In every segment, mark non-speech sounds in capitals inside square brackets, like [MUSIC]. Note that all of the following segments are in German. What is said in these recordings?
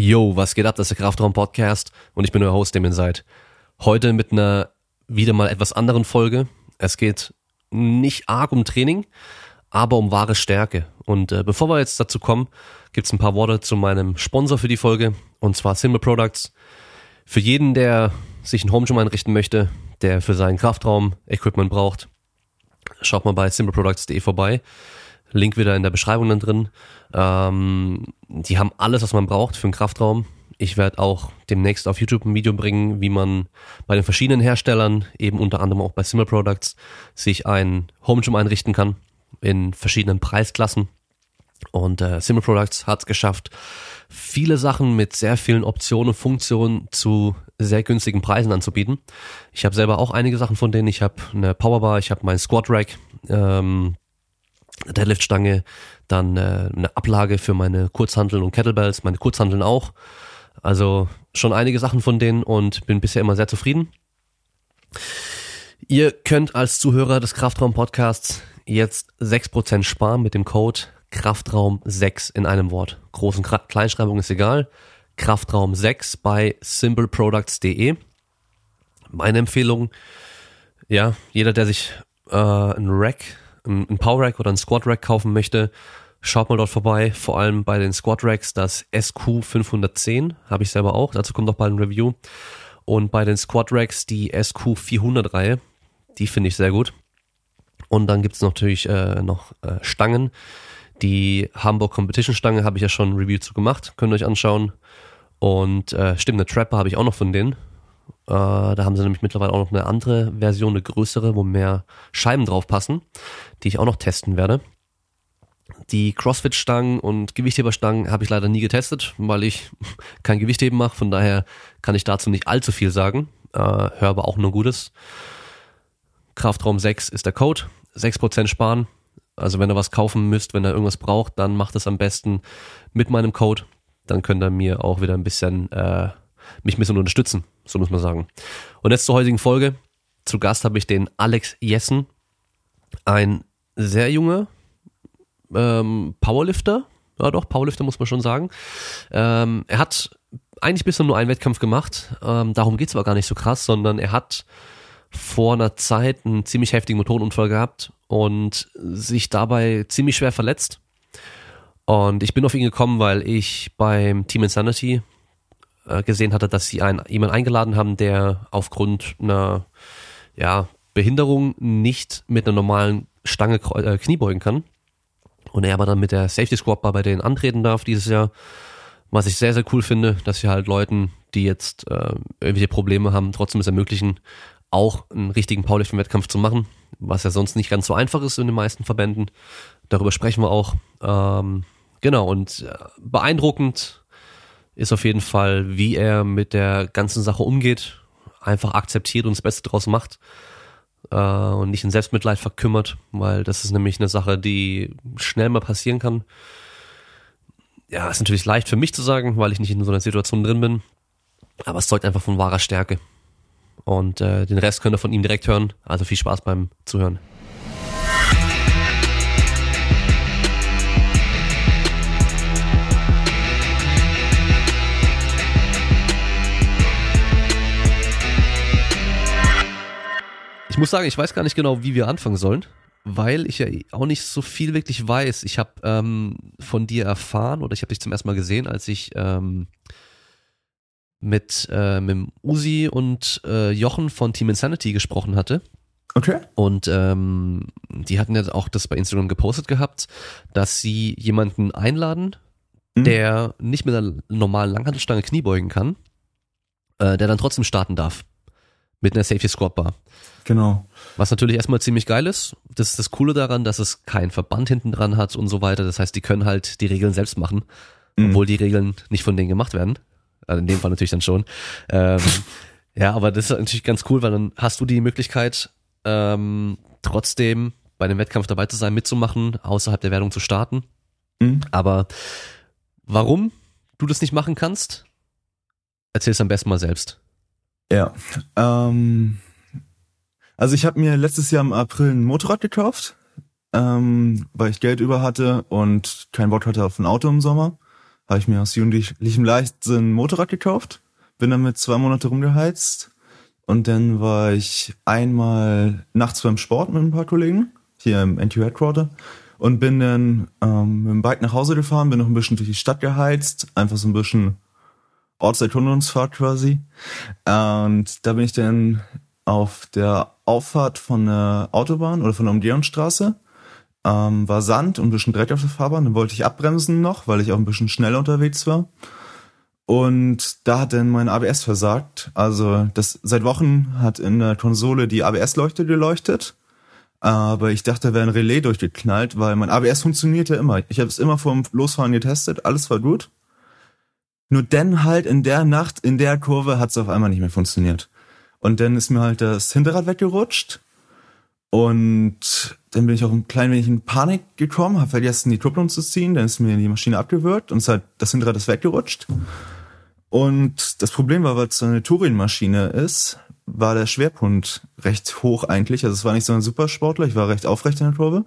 Yo, was geht ab? Das ist der Kraftraum Podcast und ich bin euer Host, dem ihr seid. Heute mit einer wieder mal etwas anderen Folge. Es geht nicht arg um Training, aber um wahre Stärke. Und äh, bevor wir jetzt dazu kommen, gibt's ein paar Worte zu meinem Sponsor für die Folge und zwar Simple Products. Für jeden, der sich ein Home Gym einrichten möchte, der für seinen Kraftraum Equipment braucht, schaut mal bei simpleproducts.de vorbei. Link wieder in der Beschreibung dann drin. Ähm, die haben alles, was man braucht für einen Kraftraum. Ich werde auch demnächst auf YouTube ein Video bringen, wie man bei den verschiedenen Herstellern, eben unter anderem auch bei Simmer Products, sich ein Home Gym einrichten kann in verschiedenen Preisklassen. Und äh, Simmer Products hat es geschafft, viele Sachen mit sehr vielen Optionen und Funktionen zu sehr günstigen Preisen anzubieten. Ich habe selber auch einige Sachen von denen. Ich habe eine Powerbar, ich habe meinen Squat Rack, ähm, Deadlift-Stange, dann äh, eine Ablage für meine Kurzhanteln und Kettlebells, meine Kurzhanteln auch. Also schon einige Sachen von denen und bin bisher immer sehr zufrieden. Ihr könnt als Zuhörer des Kraftraum Podcasts jetzt 6% sparen mit dem Code Kraftraum 6 in einem Wort. Groß- und Kleinschreibung ist egal. Kraftraum 6 bei simpleproducts.de. Meine Empfehlung, ja, jeder, der sich äh, ein Rack ein Power Rack oder ein Squat Rack kaufen möchte, schaut mal dort vorbei. Vor allem bei den Squat Racks das SQ510 habe ich selber auch. Dazu kommt auch bald ein Review. Und bei den Squat Racks die SQ400 Reihe. Die finde ich sehr gut. Und dann gibt es natürlich äh, noch äh, Stangen. Die Hamburg Competition Stange habe ich ja schon ein Review zu gemacht. Könnt ihr euch anschauen. Und äh, stimmt, eine Trapper habe ich auch noch von denen. Äh, da haben sie nämlich mittlerweile auch noch eine andere Version, eine größere, wo mehr Scheiben drauf passen, die ich auch noch testen werde. Die CrossFit-Stangen und Gewichtheberstangen habe ich leider nie getestet, weil ich [LAUGHS] kein Gewichtheben mache. Von daher kann ich dazu nicht allzu viel sagen. Äh, höre aber auch nur Gutes. Kraftraum 6 ist der Code. 6% sparen. Also wenn ihr was kaufen müsst, wenn ihr irgendwas braucht, dann macht es am besten mit meinem Code. Dann könnt ihr mir auch wieder ein bisschen äh, mich ein bisschen unterstützen, so muss man sagen. Und jetzt zur heutigen Folge. Zu Gast habe ich den Alex Jessen, ein sehr junger ähm, Powerlifter. Ja doch, Powerlifter muss man schon sagen. Ähm, er hat eigentlich bisher nur einen Wettkampf gemacht. Ähm, darum geht's aber gar nicht so krass, sondern er hat vor einer Zeit einen ziemlich heftigen Motorenunfall gehabt und sich dabei ziemlich schwer verletzt. Und ich bin auf ihn gekommen, weil ich beim Team Insanity gesehen hatte, dass sie einen, jemanden eingeladen haben, der aufgrund einer ja, Behinderung nicht mit einer normalen Stange äh, Knie beugen kann. Und er aber dann mit der Safety Squad bei denen antreten darf dieses Jahr. Was ich sehr, sehr cool finde, dass sie halt Leuten, die jetzt äh, irgendwelche Probleme haben, trotzdem es ermöglichen, auch einen richtigen Powerlifting-Wettkampf zu machen, was ja sonst nicht ganz so einfach ist in den meisten Verbänden. Darüber sprechen wir auch. Ähm, genau, und äh, beeindruckend ist auf jeden Fall, wie er mit der ganzen Sache umgeht, einfach akzeptiert und das Beste draus macht äh, und nicht in Selbstmitleid verkümmert, weil das ist nämlich eine Sache, die schnell mal passieren kann. Ja, ist natürlich leicht für mich zu sagen, weil ich nicht in so einer Situation drin bin, aber es zeugt einfach von wahrer Stärke. Und äh, den Rest könnt ihr von ihm direkt hören. Also viel Spaß beim Zuhören. Ich muss sagen, ich weiß gar nicht genau, wie wir anfangen sollen, weil ich ja auch nicht so viel wirklich weiß. Ich habe ähm, von dir erfahren oder ich habe dich zum ersten Mal gesehen, als ich ähm, mit, äh, mit Usi und äh, Jochen von Team Insanity gesprochen hatte. Okay. Und ähm, die hatten ja auch das bei Instagram gepostet gehabt, dass sie jemanden einladen, mhm. der nicht mit einer normalen Langhantelstange Knie beugen kann, äh, der dann trotzdem starten darf. Mit einer Safety Squat Bar. Genau. Was natürlich erstmal ziemlich geil ist. Das ist das Coole daran, dass es keinen Verband hinten dran hat und so weiter. Das heißt, die können halt die Regeln selbst machen, mhm. obwohl die Regeln nicht von denen gemacht werden. Also in dem Fall natürlich dann schon. Ähm, [LAUGHS] ja, aber das ist natürlich ganz cool, weil dann hast du die Möglichkeit, ähm, trotzdem bei dem Wettkampf dabei zu sein, mitzumachen, außerhalb der Wertung zu starten. Mhm. Aber warum du das nicht machen kannst, erzähl's am besten mal selbst. Ja, ähm, also ich habe mir letztes Jahr im April ein Motorrad gekauft, ähm, weil ich Geld über hatte und kein Bock hatte auf ein Auto im Sommer. habe ich mir aus jugendlichem Leichtsinn ein Motorrad gekauft, bin damit zwei Monate rumgeheizt und dann war ich einmal nachts beim Sport mit ein paar Kollegen hier im NTU Headquarter und bin dann ähm, mit dem Bike nach Hause gefahren, bin noch ein bisschen durch die Stadt geheizt, einfach so ein bisschen Ortserkundungsfahrt quasi. Und da bin ich dann auf der Auffahrt von der Autobahn oder von der Umgehungsstraße. Ähm, war Sand und ein bisschen Dreck auf der Fahrbahn. Dann wollte ich abbremsen noch, weil ich auch ein bisschen schneller unterwegs war. Und da hat dann mein ABS versagt. Also das seit Wochen hat in der Konsole die ABS-Leuchte geleuchtet. Aber ich dachte, da wäre ein Relais durchgeknallt, weil mein ABS funktionierte immer. Ich habe es immer vorm Losfahren getestet, alles war gut. Nur dann halt in der Nacht, in der Kurve hat es auf einmal nicht mehr funktioniert. Und dann ist mir halt das Hinterrad weggerutscht. Und dann bin ich auch ein klein wenig in Panik gekommen, habe vergessen, die Kupplung zu ziehen. Dann ist mir die Maschine abgewürgt und es hat, das Hinterrad ist weggerutscht. Und das Problem war, weil es so eine Touring-Maschine ist, war der Schwerpunkt recht hoch eigentlich. Also es war nicht so ein Supersportler, ich war recht aufrecht in der Kurve.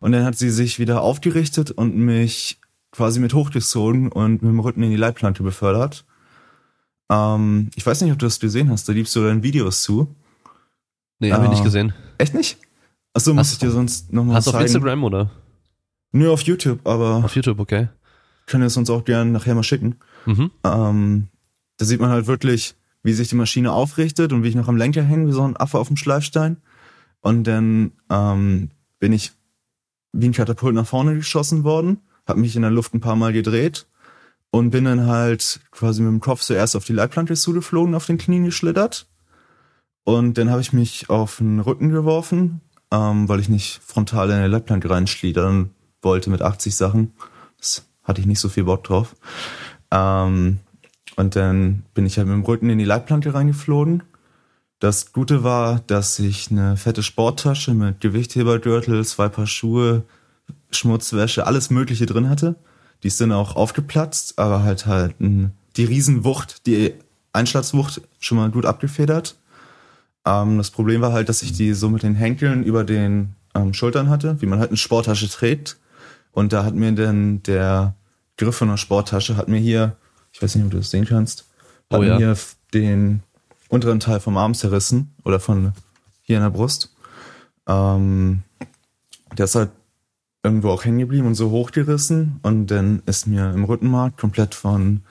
Und dann hat sie sich wieder aufgerichtet und mich quasi mit hochgezogen und mit dem Rücken in die Leitplanke befördert. Ähm, ich weiß nicht, ob du das gesehen hast, da liebst du deine Videos zu. Nee, habe ich nicht gesehen. Echt nicht? Achso, muss ich dir sonst nochmal Hast du zeigen. auf Instagram oder? Nur auf YouTube, aber Auf YouTube, okay. können es uns auch gerne nachher mal schicken. Mhm. Ähm, da sieht man halt wirklich, wie sich die Maschine aufrichtet und wie ich noch am Lenker hänge, wie so ein Affe auf dem Schleifstein. Und dann ähm, bin ich wie ein Katapult nach vorne geschossen worden, habe mich in der Luft ein paar Mal gedreht und bin dann halt quasi mit dem Kopf zuerst auf die Leitplanke zugeflogen, auf den Knien geschlittert. Und dann habe ich mich auf den Rücken geworfen, ähm, weil ich nicht frontal in die Leitplanke reinschlittern wollte mit 80 Sachen. Das hatte ich nicht so viel Bock drauf. Ähm, und dann bin ich halt mit dem Rücken in die Leitplanke reingeflogen. Das Gute war, dass ich eine fette Sporttasche mit Gewichthebergürtel, zwei Paar Schuhe, Schmutzwäsche, alles Mögliche drin hatte. Die ist dann auch aufgeplatzt, aber halt halt die Riesenwucht, die Einschlagswucht schon mal gut abgefedert. Ähm, das Problem war halt, dass ich die so mit den Henkeln über den ähm, Schultern hatte, wie man halt eine Sporttasche trägt. Und da hat mir dann der Griff von der Sporttasche hat mir hier, ich weiß nicht, ob du das sehen kannst, hat Oh mir ja. hier f- den unteren Teil vom Arm zerrissen oder von hier in der Brust. Ähm, der ist halt irgendwo auch hängen geblieben und so hochgerissen und dann ist mir im Rückenmark komplett von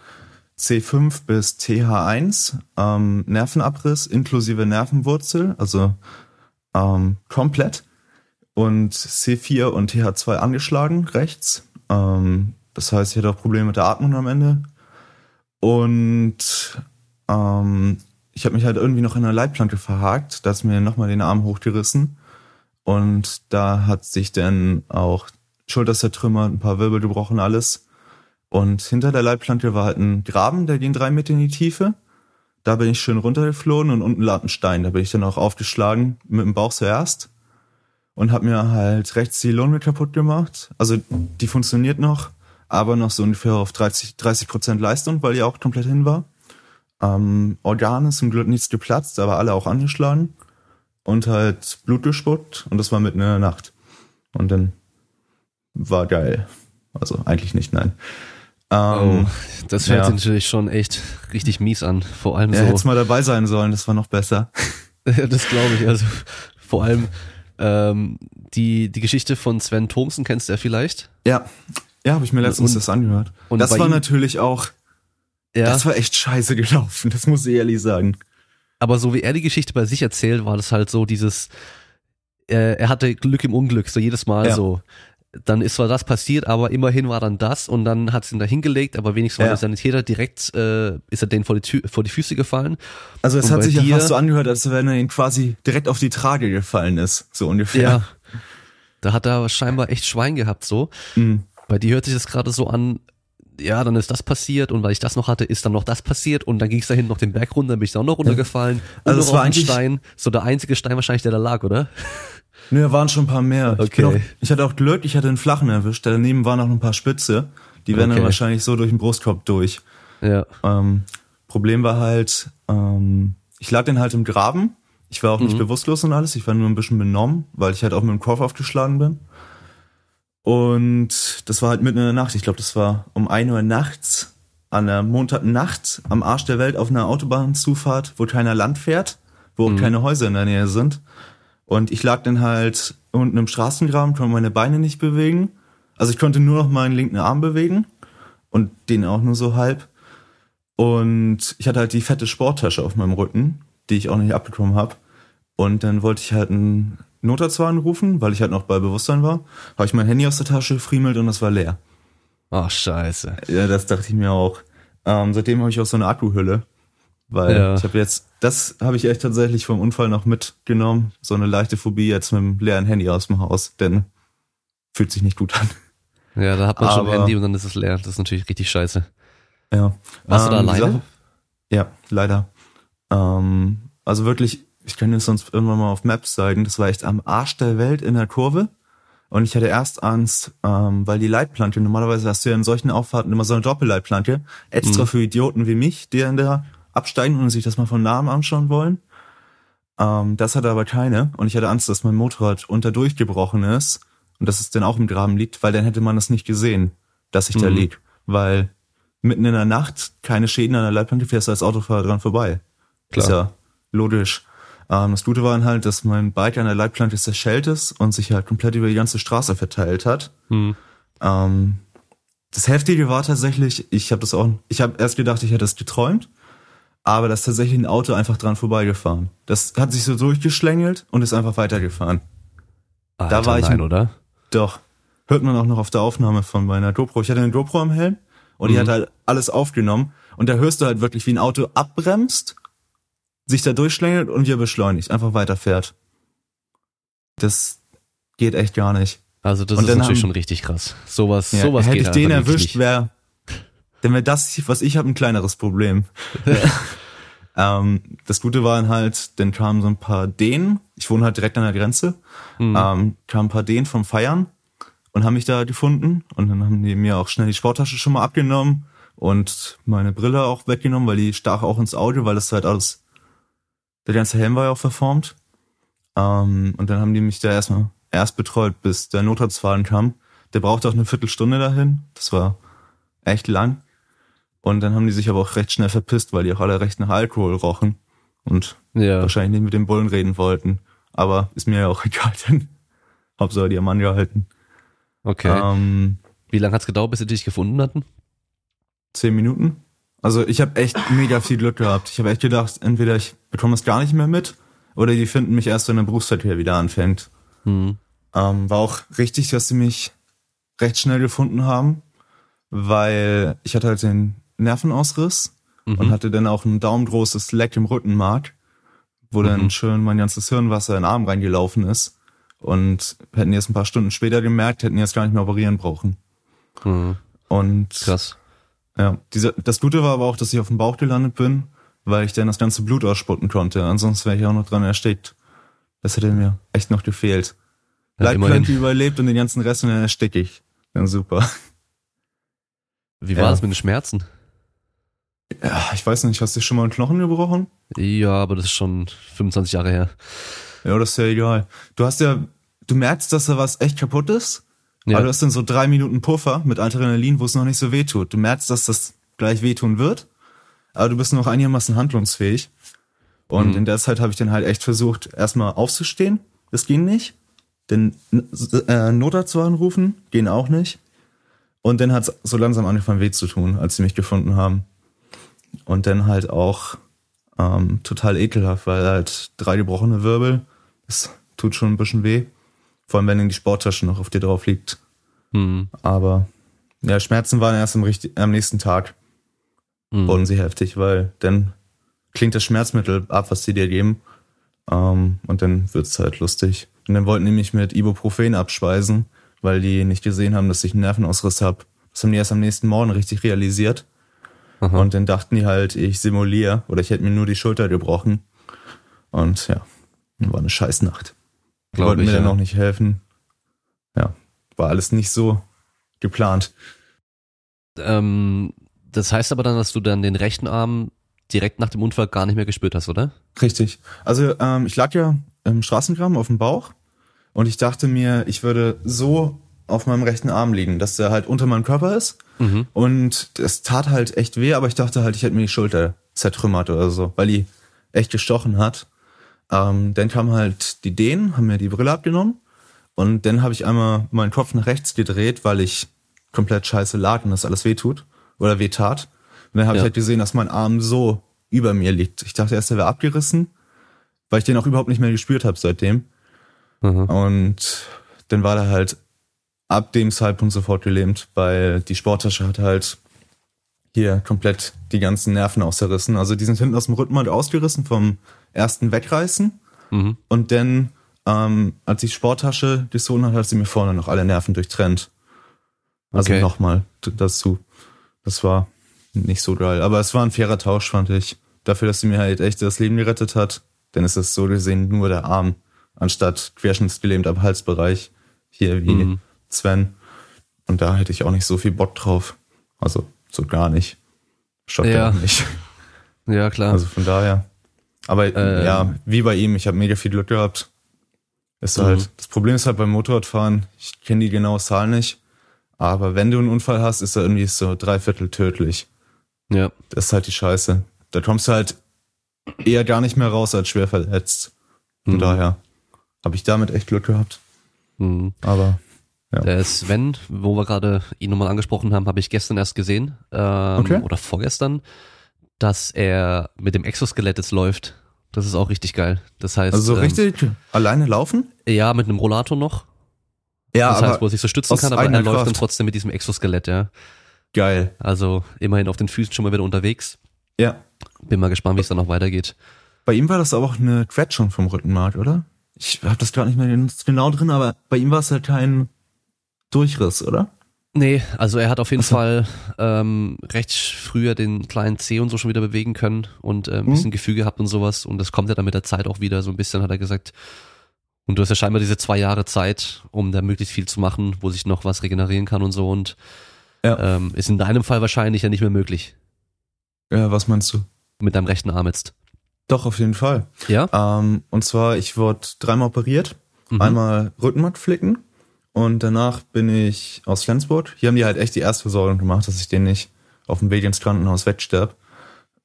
C5 bis TH1 ähm, Nervenabriss inklusive Nervenwurzel, also ähm, komplett und C4 und TH2 angeschlagen rechts. Ähm, das heißt, ich hatte auch Probleme mit der Atmung am Ende. Und ähm, ich habe mich halt irgendwie noch in der Leitplanke verhakt, da ist mir nochmal den Arm hochgerissen. Und da hat sich dann auch Schulter zertrümmert, ein paar Wirbel gebrochen, alles. Und hinter der Leitplanke war halt ein Graben, der ging drei Meter in die Tiefe. Da bin ich schön runtergeflohen und unten lag ein Stein. Da bin ich dann auch aufgeschlagen, mit dem Bauch zuerst. Und hab mir halt rechts die Lunge kaputt gemacht. Also die funktioniert noch, aber noch so ungefähr auf 30 30 Prozent Leistung, weil die auch komplett hin war. Ähm, Organe zum Glück nichts geplatzt, aber alle auch angeschlagen. Und halt Blut gespuckt und das war mitten in der Nacht. Und dann war geil. Also eigentlich nicht, nein. Ähm, Oh, das hört ja. sich natürlich schon echt richtig mies an. Vor allem ja, hätte so. mal dabei sein sollen, das war noch besser. [LAUGHS] das glaube ich. Also vor allem ähm, die, die Geschichte von Sven Thomsen kennst du ja vielleicht. Ja, ja, habe ich mir letztens Und- das angehört. und das war ihm- natürlich auch, Ja. das war echt scheiße gelaufen, das muss ich ehrlich sagen. Aber so wie er die Geschichte bei sich erzählt, war das halt so dieses, äh, er hatte Glück im Unglück, so jedes Mal Ja. so. Dann ist zwar das passiert, aber immerhin war dann das und dann hat es ihn da hingelegt, aber wenigstens war Ja. der Sanitäter direkt, äh, ist er denen vor die, Tü vor die Füße gefallen. Also es Und hat sich ja fast so angehört, als wenn er ihn quasi direkt auf die Trage gefallen ist, so ungefähr. Ja. Da hat er scheinbar echt Schwein gehabt, so. Mhm. Bei dir hört sich das gerade so an, ja, dann ist das passiert und weil ich das noch hatte, ist dann noch das passiert und dann ging es da hinten noch den Berg runter, dann bin ich da auch noch runtergefallen. Also es war den eigentlich- Stein. So der einzige Stein wahrscheinlich, der da lag, oder? [LAUGHS] Nö, da waren schon ein paar mehr. Ich, Okay. auch, ich hatte auch Glück, ich hatte einen flachen erwischt, daneben waren noch ein paar Spitze. Die wären dann Okay. wahrscheinlich so durch den Brustkorb durch. Ja. Ähm, Problem war halt, ähm, ich lag dann halt im Graben. Ich war auch nicht Mhm. bewusstlos und alles. Ich war nur ein bisschen benommen, weil ich halt auch mit dem Kopf aufgeschlagen bin. Und das war halt mitten in der Nacht. Ich glaube, das war um ein Uhr nachts an der Montagnacht am Arsch der Welt auf einer Autobahnzufahrt, wo keiner Land fährt, wo auch keine Häuser in der Nähe sind. Und ich lag dann halt unten im Straßengraben, konnte meine Beine nicht bewegen. Also ich konnte nur noch meinen linken Arm bewegen und den auch nur so halb. Und ich hatte halt die fette Sporttasche auf meinem Rücken, die ich auch nicht abbekommen habe. Und dann wollte ich halt einen Notarzt anrufen, weil ich halt noch bei Bewusstsein war. Habe ich mein Handy aus der Tasche gefriemelt und das war leer. Ach, scheiße. Ja, das dachte ich mir auch. Ähm, seitdem habe ich auch so eine Akkuhülle. Weil Ja. ich habe jetzt, das habe ich echt tatsächlich vom Unfall noch mitgenommen. So eine leichte Phobie jetzt mit dem leeren Handy aus dem Haus, denn fühlt sich nicht gut an. Ja, da hat man schon ein Aber- Handy und dann ist es leer. Das ist natürlich richtig scheiße. Ja. Warst du da die alleine? Sache- ja, leider. Ähm, also wirklich, ich kann es sonst irgendwann mal auf Maps zeigen. Das war echt am Arsch der Welt in der Kurve. Und ich hatte erst Angst, ähm, weil die Leitplanke, normalerweise hast du ja in solchen Auffahrten immer so eine Doppelleitplanke, extra Mhm. für Idioten wie mich, die in der absteigen und sich das mal von nahem anschauen wollen. Ähm, das hatte aber keine. Und ich hatte Angst, dass mein Motorrad unter durchgebrochen ist und dass es dann auch im Graben liegt, weil dann hätte man das nicht gesehen, dass ich da Mhm. lieg. Weil mitten in der Nacht keine Schäden an der Leitplanke fährst du als Autofahrer dran vorbei. Klar. Ist ja logisch. Ähm, das Gute war dann halt, dass mein Bike an der Leitplanke zerschellt ist und sich halt komplett über die ganze Straße verteilt hat. Hm. Ähm, das Heftige war tatsächlich, ich habe das auch, ich habe erst gedacht, ich hätte es geträumt, aber da ist tatsächlich ein Auto einfach dran vorbeigefahren. Das hat sich so durchgeschlängelt und ist einfach weitergefahren. Alter, war ich- nein, oder? Doch, hört man auch noch auf der Aufnahme von meiner GoPro. Ich hatte eine GoPro am Helm und die Mhm. hat halt alles aufgenommen und da hörst du halt wirklich, wie ein Auto abbremst, sich da durchschlängelt und wieder beschleunigt, einfach weiterfährt. Das geht echt gar nicht. Also das Und ist natürlich haben- schon richtig krass. Sowas, Ja, sowas hätte geht ich den erwischt, wäre, dann wäre das, was ich habe, ein kleineres Problem. [LAUGHS] ähm, das Gute war dann halt, dann kamen so ein paar Dänen, ich wohne halt direkt an der Grenze, Mhm. ähm, kamen ein paar Dänen vom Feiern und haben mich da gefunden und dann haben die mir auch schnell die Sporttasche schon mal abgenommen und meine Brille auch weggenommen, weil die stach auch ins Auge, weil das halt alles, der ganze Helm war ja auch verformt. Ähm, und dann haben die mich da erstmal erst betreut, bis der Notarzt fahren kam. Der brauchte auch eine Viertelstunde dahin. Das war echt lang. Und dann haben die sich aber auch recht schnell verpisst, weil die auch alle recht nach Alkohol rochen und Ja, wahrscheinlich nicht mit dem Bullen reden wollten. Aber ist mir ja auch [LAUGHS] egal, denn Hauptsache die am Mann gehalten. okay. Ähm, Wie lange hat's gedauert, bis sie dich gefunden hatten? zehn Minuten. Also ich habe echt mega viel Glück gehabt. Ich habe echt gedacht, entweder ich bekomme es gar nicht mehr mit oder die finden mich erst, wenn der Berufsverkehr wieder anfängt. Hm. Ähm, war auch richtig, dass sie mich recht schnell gefunden haben, weil ich hatte halt den Nervenausriss und Mhm. hatte dann auch ein daumengroßes Leck im Rückenmark, wo dann Mhm. schön mein ganzes Hirnwasser in den Arm reingelaufen ist. Und hätten es ein paar Stunden später gemerkt, hätten es gar nicht mehr operieren brauchen. Hm. Und Krass. Ja, diese, das Gute war aber auch, dass ich auf dem Bauch gelandet bin, weil ich dann das ganze Blut ausspucken konnte. Ansonsten wäre ich auch noch dran erstickt. Das hätte mir echt noch gefehlt. Ja, Leitplanke überlebt und den ganzen Rest und dann ersticke ich. Dann super. Wie war Ja. das mit den Schmerzen? Ja, ich weiß nicht, hast du schon mal einen Knochen gebrochen? Ja, aber das ist schon 25 Jahre her. Ja, das ist ja egal. Du hast ja, du merkst, dass da was echt kaputt ist, Ja. aber du hast dann so drei Minuten Puffer mit Adrenalin, wo es noch nicht so weh tut. Du merkst, dass das gleich wehtun wird, aber du bist noch einigermaßen handlungsfähig. Und Mhm. in der Zeit habe ich dann halt echt versucht, erstmal aufzustehen. Das ging nicht. Den äh, Notarzt zu anrufen, ging auch nicht. Und dann hat es so langsam angefangen weh zu tun, als sie mich gefunden haben. Und dann halt auch ähm, total ekelhaft, weil halt drei gebrochene Wirbel, das tut schon ein bisschen weh. Vor allem, wenn dann die Sporttasche noch auf dir drauf liegt. Hm. Aber ja, Schmerzen waren erst am, richtig, am nächsten Tag, Hm. wurden sie heftig, weil dann klingt das Schmerzmittel ab, was sie dir geben. Ähm, und dann wird's halt lustig. Und dann wollten die mich mit Ibuprofen abspeisen, weil die nicht gesehen haben, dass ich einen Nervenausriss habe. Das haben die erst am nächsten Morgen richtig realisiert. Aha. Und dann dachten die halt, ich simuliere oder ich hätte mir nur die Schulter gebrochen. Und ja, war eine Scheißnacht. Die Glaub wollten ich, mir dann ja. auch nicht helfen. Ja, war alles nicht so geplant. Ähm, das heißt aber dann, dass du dann den rechten Arm direkt nach dem Unfall gar nicht mehr gespürt hast, oder? Richtig. Also ähm, ich lag ja im Straßengraben auf dem Bauch und ich dachte mir, ich würde so auf meinem rechten Arm liegen, dass der halt unter meinem Körper ist. Und es tat halt echt weh, aber ich dachte halt, ich hätte mir die Schulter zertrümmert oder so, weil die echt gestochen hat. Ähm, dann kamen halt die Dänen, haben mir die Brille abgenommen. Und dann habe ich einmal meinen Kopf nach rechts gedreht, weil ich komplett scheiße lag und das alles weh tut oder weh tat. Und dann habe Ja. ich halt gesehen, dass mein Arm so über mir liegt. Ich dachte erst, der wäre abgerissen, weil ich den auch überhaupt nicht mehr gespürt habe seitdem. Mhm. Und dann war der halt ab dem Zeitpunkt sofort gelähmt, weil die Sporttasche hat halt hier komplett die ganzen Nerven auszerrissen. Also die sind hinten aus dem Rückenmark ausgerissen vom ersten Wegreißen. Mhm. Und dann, ähm, als die Sporttasche gesogen hat, hat sie mir vorne noch alle Nerven durchtrennt. Also Okay. nochmal dazu. Das war nicht so geil. Aber es war ein fairer Tausch, fand ich. Dafür, dass sie mir halt echt das Leben gerettet hat. Denn es ist so gesehen nur der Arm, anstatt querschnittsgelähmt am Halsbereich. Hier wie Mhm. Sven. Und da hätte ich auch nicht so viel Bock drauf. Also so gar nicht. Shotgun Ja. nicht. [LAUGHS] Ja, klar. Also von daher. Aber Ähm. ja, wie bei ihm, ich habe mega viel Glück gehabt. Ist Mhm. halt, das Problem ist halt beim Motorradfahren, ich kenne die genaue Zahl nicht, aber wenn du einen Unfall hast, ist er irgendwie so dreiviertel tödlich. ja. Das ist halt die Scheiße. Da kommst du halt eher gar nicht mehr raus als schwer verletzt. Von Mhm. daher habe ich damit echt Glück gehabt. Mhm. Aber ja. Der Sven, wo wir gerade ihn nochmal angesprochen haben, habe ich gestern erst gesehen, ähm, Okay. oder vorgestern, dass er mit dem Exoskelett jetzt läuft. Das ist auch richtig geil. Das heißt, Also so ähm, richtig alleine laufen? ja, mit einem Rollator noch. Ja, das heißt, wo er sich so stützen kann, aber er läuft dann trotzdem mit diesem Exoskelett, ja. geil. Also immerhin auf den Füßen schon mal wieder unterwegs. Ja. Bin mal gespannt, wie es dann noch weitergeht. Bei ihm war das aber auch eine Quetschung vom Rückenmark, oder? Ich habe das gerade nicht mehr genau drin, aber bei ihm war es halt kein Durchriss, oder? Nee, also er hat auf jeden Ach so. Fall ähm, recht früher den kleinen C und so schon wieder bewegen können und äh, ein Mhm. bisschen Gefühl gehabt und sowas. Und das kommt ja dann mit der Zeit auch wieder. So ein bisschen hat er gesagt. Und du hast ja scheinbar diese zwei Jahre Zeit, um da möglichst viel zu machen, wo sich noch was regenerieren kann und so. Und Ja. ähm, ist in deinem Fall wahrscheinlich ja nicht mehr möglich. Ja, was meinst du? Mit deinem rechten Arm jetzt. Doch, auf jeden Fall. Ja? Ähm, und zwar, ich wurde dreimal operiert. Mhm. Einmal Rückenmark flicken und danach bin ich aus Flensburg. Hier haben die halt echt die Erstversorgung gemacht, dass ich den nicht auf dem Weg ins Krankenhaus wegsterb.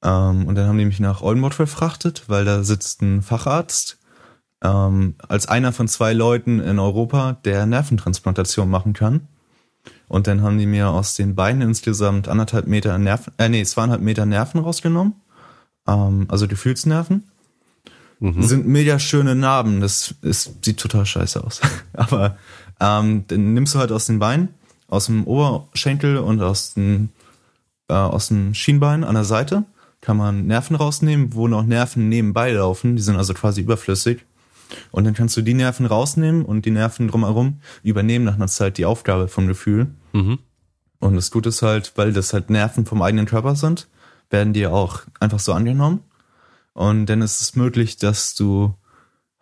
Ähm, und dann haben die mich nach Oldenburg verfrachtet, weil da sitzt ein Facharzt ähm, als einer von zwei Leuten in Europa, der Nerventransplantation machen kann. Und dann haben die mir aus den Beinen insgesamt anderthalb Meter Nerven, äh nee, zweieinhalb Meter Nerven rausgenommen. Ähm, also Gefühlsnerven Mhm. sind mega schöne Narben. Das ist, sieht total scheiße aus. [LAUGHS] Aber ähm, dann nimmst du halt aus den Beinen, aus dem Oberschenkel und aus dem, äh, aus dem Schienbein an der Seite kann man Nerven rausnehmen, wo noch Nerven nebenbei laufen. Die sind also quasi überflüssig. Und dann kannst du die Nerven rausnehmen und die Nerven drumherum übernehmen nach einer Zeit die Aufgabe vom Gefühl. Mhm. Und das Gute ist halt, weil das halt Nerven vom eigenen Körper sind, werden die auch einfach so angenommen. Und dann ist es möglich, dass du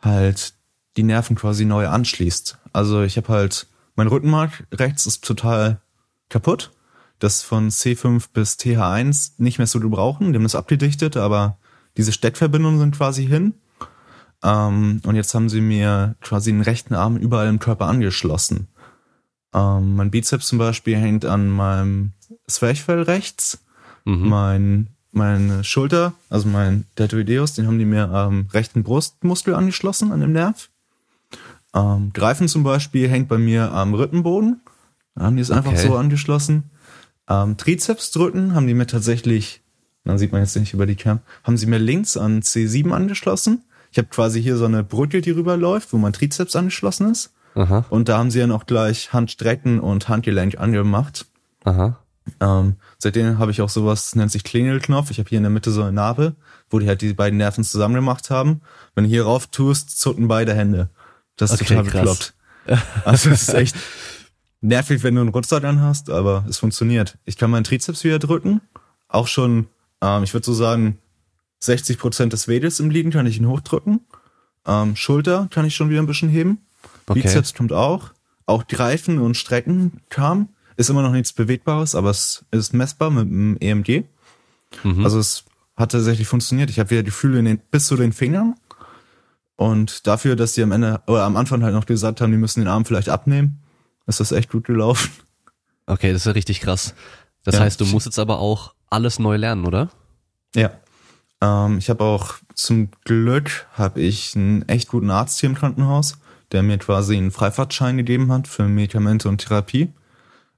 halt die Nerven quasi neu anschließt. Also ich habe halt, mein Rückenmark rechts ist total kaputt. Das von C5 bis TH1 nicht mehr so gebrauchen. Die haben das abgedichtet, aber diese Steckverbindungen sind quasi hin. Ähm, und jetzt haben sie mir quasi den rechten Arm überall im Körper angeschlossen. Ähm, mein Bizeps zum Beispiel hängt an meinem Zwerchfell rechts. Mhm. Mein, meine Schulter, also mein Deltoideus, den haben die mir am rechten Brustmuskel angeschlossen, an dem Nerv. Ähm, Greifen zum Beispiel hängt bei mir am Rippenboden. Da haben die es einfach Okay. so angeschlossen. Ähm, Trizeps drücken haben die mir tatsächlich, dann sieht man jetzt nicht über die Cam, haben sie mir links an C7 angeschlossen. Ich habe quasi hier so eine Brücke, die rüberläuft, wo mein Trizeps angeschlossen ist. Aha, Und da haben sie dann auch gleich Handstrecken und Handgelenk angemacht. aha. Ähm, seitdem habe ich auch sowas, das nennt sich Klingelknopf. Ich habe hier in der Mitte so eine Narbe, wo die halt die beiden Nerven zusammen gemacht haben. Wenn du hier rauf tust, zucken beide Hände. Das ist Okay, total krass. bekloppt. [LAUGHS] Also es ist echt nervig, wenn du einen Rucksack an hast, aber es funktioniert. Ich kann meinen Trizeps wieder drücken. Auch schon, ähm, ich würde so sagen, 60 Prozent des Weges im Liegen kann ich ihn hochdrücken. Ähm, Schulter kann ich schon wieder ein bisschen heben. Okay. Bizeps kommt auch. Auch Greifen und Strecken kam. Ist immer noch nichts Bewegbares, aber es ist messbar mit dem EMG. Mhm. Also es hat tatsächlich funktioniert. Ich habe wieder Gefühle in den, bis zu den Fingern. Und dafür, dass die am Ende oder am Anfang halt noch gesagt haben, die müssen den Arm vielleicht abnehmen, ist das echt gut gelaufen. Okay, das ist ja richtig krass. Das Ja. heißt, du musst jetzt aber auch alles neu lernen, oder? Ja. Ähm, ich habe auch zum Glück habe ich einen echt guten Arzt hier im Krankenhaus, der mir quasi einen Freifahrtschein gegeben hat für Medikamente und Therapie.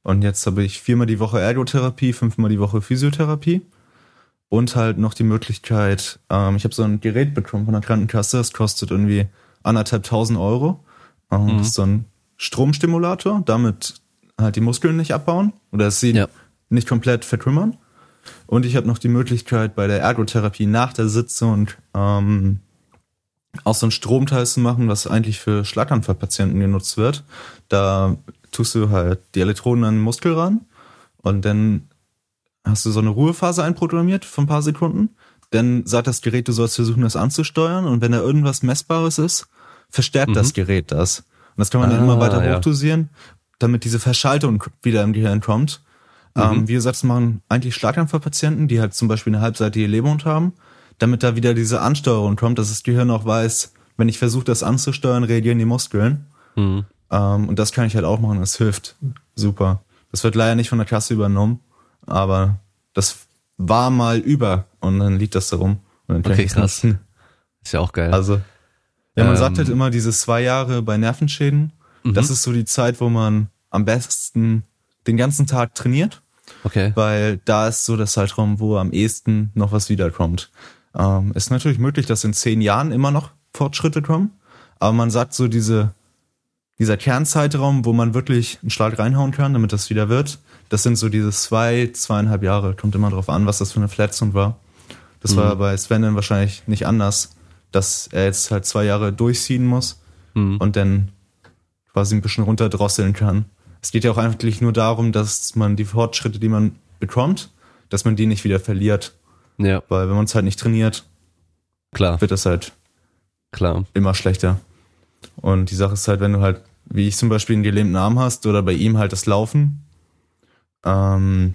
Und jetzt habe ich viermal die Woche Ergotherapie, fünfmal die Woche Physiotherapie und halt noch die Möglichkeit, ähm, ich habe so ein Gerät bekommen von der Krankenkasse, das kostet irgendwie anderthalb tausend Euro. Ähm, Das ist so ein Stromstimulator, damit halt die Muskeln nicht abbauen oder dass sie Ja. nicht komplett vertrümmern. Und ich habe noch die Möglichkeit, bei der Ergotherapie nach der Sitzung ähm, auch so ein Stromteil zu machen, was eigentlich für Schlaganfallpatienten genutzt wird. Da tust du halt die Elektroden an den Muskel ran und dann hast du so eine Ruhephase einprogrammiert von ein paar Sekunden. Dann sagt das Gerät, du sollst versuchen, das anzusteuern und wenn da irgendwas Messbares ist, verstärkt das Gerät das. Und das kann man dann Ah, immer weiter ja. hochdosieren, damit diese Verschaltung wieder im Gehirn kommt. Ähm, wie gesagt, das machen eigentlich Schlaganfallpatienten, die halt zum Beispiel eine halbseitige Leberhund haben, damit da wieder diese Ansteuerung kommt, dass das Gehirn auch weiß, wenn ich versuche, das anzusteuern, reagieren die Muskeln. Mhm. Ähm, und das kann ich halt auch machen, das hilft super. Das wird leider nicht von der Kasse übernommen, aber das war mal über und dann liegt das da rum. Und dann kann Okay, ich das krass. Ist ja auch geil. Also, ja, man Ähm. sagt halt immer, diese zwei Jahre bei Nervenschäden, Mhm. das ist so die Zeit, wo man am besten den ganzen Tag trainiert, okay. weil da ist so der Zeitraum, wo am ehesten noch was wiederkommt. Ähm, ist natürlich möglich, dass in zehn Jahren immer noch Fortschritte kommen, aber man sagt so diese, dieser Kernzeitraum, wo man wirklich einen Schlag reinhauen kann, damit das wieder wird, das sind so diese zwei, zweieinhalb Jahre, kommt immer drauf an, was das für eine Verletzung war. Das war bei Sven dann wahrscheinlich nicht anders, dass er jetzt halt zwei Jahre durchziehen muss Mhm. und dann quasi ein bisschen runterdrosseln kann. Es geht ja auch eigentlich nur darum, dass man die Fortschritte, die man bekommt, dass man die nicht wieder verliert. Ja, Weil wenn man es halt nicht trainiert, klar, wird das halt klar. immer schlechter. Und die Sache ist halt, wenn du halt, wie ich zum Beispiel einen gelähmten Arm hast oder bei ihm halt das Laufen, ähm,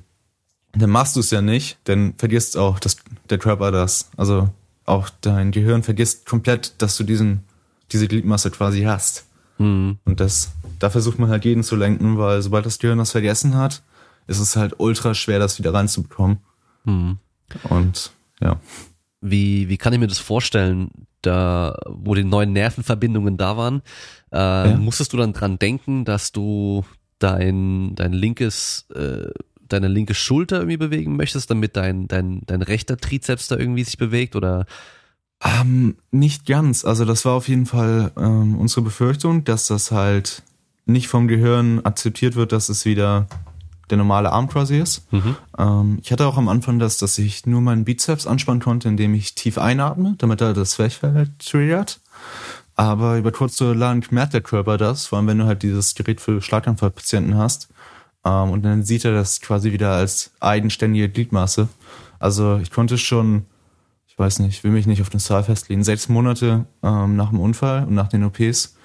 dann machst du es ja nicht, dann vergisst auch das, der Körper das. Also auch dein Gehirn vergisst komplett, dass du diesen, diese Gliedmasse quasi hast. Mhm. Und das, da versucht man halt jeden zu lenken, weil sobald das Gehirn das vergessen hat, ist es halt ultra schwer, das wieder reinzubekommen. Mhm. Und ja. Wie, wie kann ich mir das vorstellen, da, wo die neuen Nervenverbindungen da waren, äh, Ja. musstest du dann dran denken, dass du dein, dein linkes, äh, deine linke Schulter irgendwie bewegen möchtest, damit dein, dein, dein rechter Trizeps da irgendwie sich bewegt oder? Ähm, nicht ganz. Also das war auf jeden Fall ähm, unsere Befürchtung, dass das halt nicht vom Gehirn akzeptiert wird, dass es wieder der normale Arm quasi ist. Mhm. Ähm, ich hatte auch am Anfang das, dass ich nur meinen Bizeps anspannen konnte, indem ich tief einatme, damit er das Zwerchfell triggert. Aber über kurz oder lang merkt der Körper das, vor allem wenn du halt dieses Gerät für Schlaganfallpatienten hast. Ähm, und dann sieht er das quasi wieder als eigenständige Gliedmaße. Also ich konnte schon, ich weiß nicht, will mich nicht auf eine Zahl festlegen, sechs Monate ähm, nach dem Unfall und nach den OPs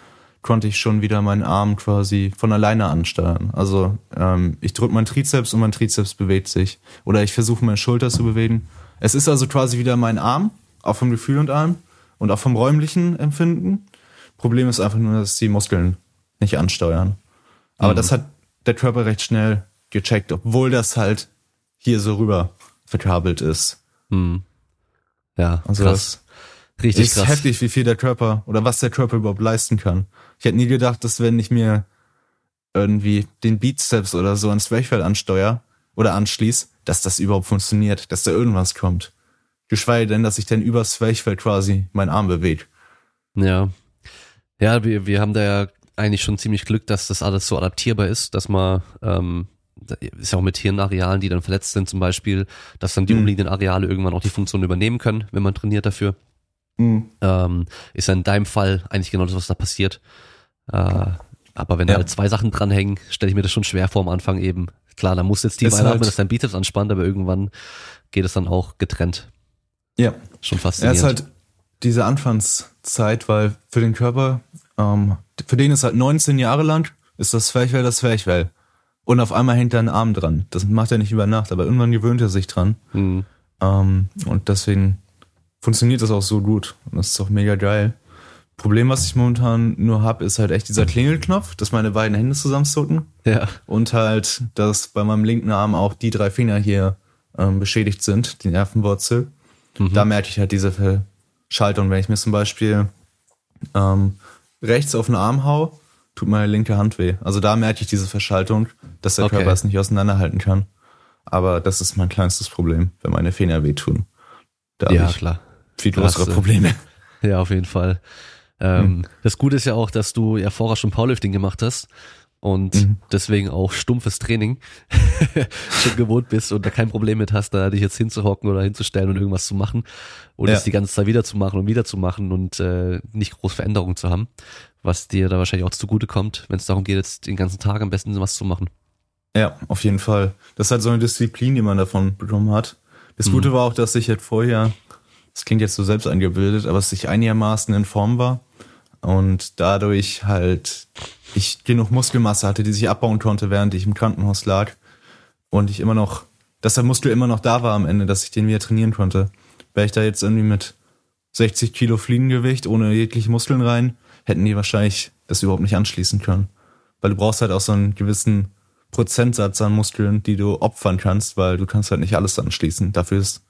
konnte ich schon wieder meinen Arm quasi von alleine ansteuern. Also ähm, ich drücke meinen Trizeps und mein Trizeps bewegt sich. Oder ich versuche meine Schulter zu bewegen. Es ist also quasi wieder mein Arm, auch vom Gefühl und allem und auch vom räumlichen Empfinden. Problem ist einfach nur, dass die Muskeln nicht ansteuern. Aber Mhm. das hat der Körper recht schnell gecheckt, obwohl das halt hier so rüber verkabelt ist. Mhm. Ja, Also krass. Richtig ist krass. heftig, wie viel der Körper oder was der Körper überhaupt leisten kann. Ich hätte nie gedacht, dass wenn ich mir irgendwie den Bizeps oder so ans Zwerchfell ansteuere oder anschließ, dass das überhaupt funktioniert, dass da irgendwas kommt. Geschweige denn, dass ich dann übers Zwerchfell quasi meinen Arm bewege. Ja. Ja, wir, wir haben da ja eigentlich schon ziemlich Glück, dass das alles so adaptierbar ist, dass man, ähm, da ist ja auch mit Hirnarealen, die dann verletzt sind zum Beispiel, dass dann die Mhm. umliegenden Areale irgendwann auch die Funktion übernehmen können, wenn man trainiert dafür. Ähm, ist ja in deinem Fall eigentlich genau das, was da passiert. Äh, aber wenn da Ja. halt zwei Sachen dranhängen, stelle ich mir das schon schwer vor am Anfang eben. Klar, da musst du jetzt Ist einatmen, halt- dass dein Bizeps anspannt, aber irgendwann geht es dann auch getrennt. Ja. Schon Er faszinierend. ist halt diese Anfangszeit, weil für den Körper, ähm, für den ist halt 19 Jahre lang, ist das Zwerchfell das Zwerchfell. Und auf einmal hängt da ein Arm dran. Das macht er nicht über Nacht, aber irgendwann gewöhnt er sich dran. Hm. Ähm, und deswegen funktioniert das auch so gut. Und das ist auch mega geil. Problem, was ich momentan nur habe, ist halt echt dieser Klingelknopf, dass meine beiden Hände zusammenzucken. Ja. Und halt, dass bei meinem linken Arm auch die drei Finger hier ähm, beschädigt sind, die Nervenwurzel. Mhm. Da merke ich halt diese Verschaltung. Wenn ich mir zum Beispiel ähm, rechts auf den Arm hau, tut meine linke Hand weh. Also da merke ich diese Verschaltung, dass der Okay. Körper es nicht auseinanderhalten kann. Aber das ist mein kleinstes Problem, wenn meine Finger wehtun. Da Ja, habe ich klar. viel größere äh, Probleme. [LAUGHS] Ja, auf jeden Fall. Ähm, Das Gute ist ja auch, dass du ja vorher schon Powerlifting gemacht hast und Mhm. deswegen auch stumpfes Training [LAUGHS] schon gewohnt bist und da kein Problem mit hast, da dich jetzt hinzuhocken oder hinzustellen und irgendwas zu machen und Ja. es die ganze Zeit wieder zu machen und wieder zu machen und äh, nicht groß Veränderungen zu haben, was dir da wahrscheinlich auch zugute kommt, wenn es darum geht, jetzt den ganzen Tag am besten was zu machen. Ja, auf jeden Fall. Das ist halt so eine Disziplin, die man davon bekommen hat. Das Mhm. Gute war auch, dass ich halt vorher, das klingt jetzt so selbst eingebildet, aber dass ich einigermaßen in Form war und dadurch halt ich genug Muskelmasse hatte, die sich abbauen konnte, während ich im Krankenhaus lag und ich immer noch, dass der Muskel immer noch da war am Ende, dass ich den wieder trainieren konnte. Wäre ich da jetzt irgendwie mit 60 Kilo Fliegengewicht ohne jegliche Muskeln rein, hätten die wahrscheinlich das überhaupt nicht anschließen können. Weil du brauchst halt auch so einen gewissen Prozentsatz an Muskeln, die du opfern kannst, weil du kannst halt nicht alles anschließen. Dafür ist,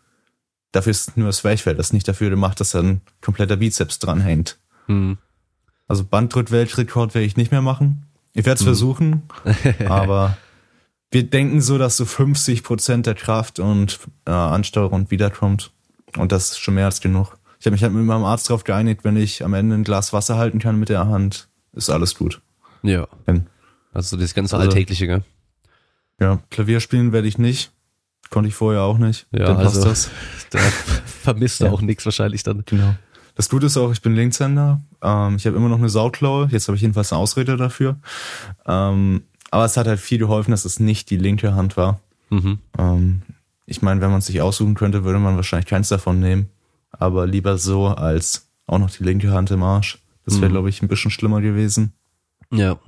dafür ist nur das Zwerchfell, das nicht dafür gemacht, dass da ein kompletter Bizeps dranhängt. Hm. Also Banddrück-Weltrekord werde ich nicht mehr machen. Ich werde es versuchen, [LAUGHS] aber wir denken so, dass so 50 Prozent der Kraft und äh, Ansteuerung wiederkommt. Und das ist schon mehr als genug. Ich habe mich halt mit meinem Arzt darauf geeinigt, wenn ich am Ende ein Glas Wasser halten kann mit der Hand, ist alles gut. Ja, also das ganze Also- Alltägliche, gell? ja, Klavier spielen werde ich nicht. Konnte ich vorher auch nicht. Ja, Dann passt also- das. [LAUGHS] Da vermisst du Ja. auch nichts wahrscheinlich dann. Genau. Das Gute ist auch, ich bin Linkshänder. Ähm, ich habe immer noch eine Sauklaue. Jetzt habe ich jedenfalls eine Ausrede dafür. Ähm, aber es hat halt viel geholfen, dass es nicht die linke Hand war. Mhm. Ähm, ich meine, wenn man es sich aussuchen könnte, würde man wahrscheinlich keins davon nehmen. Aber lieber so als auch noch die linke Hand im Arsch. Das wäre, Mhm. glaube ich, ein bisschen schlimmer gewesen. Ja.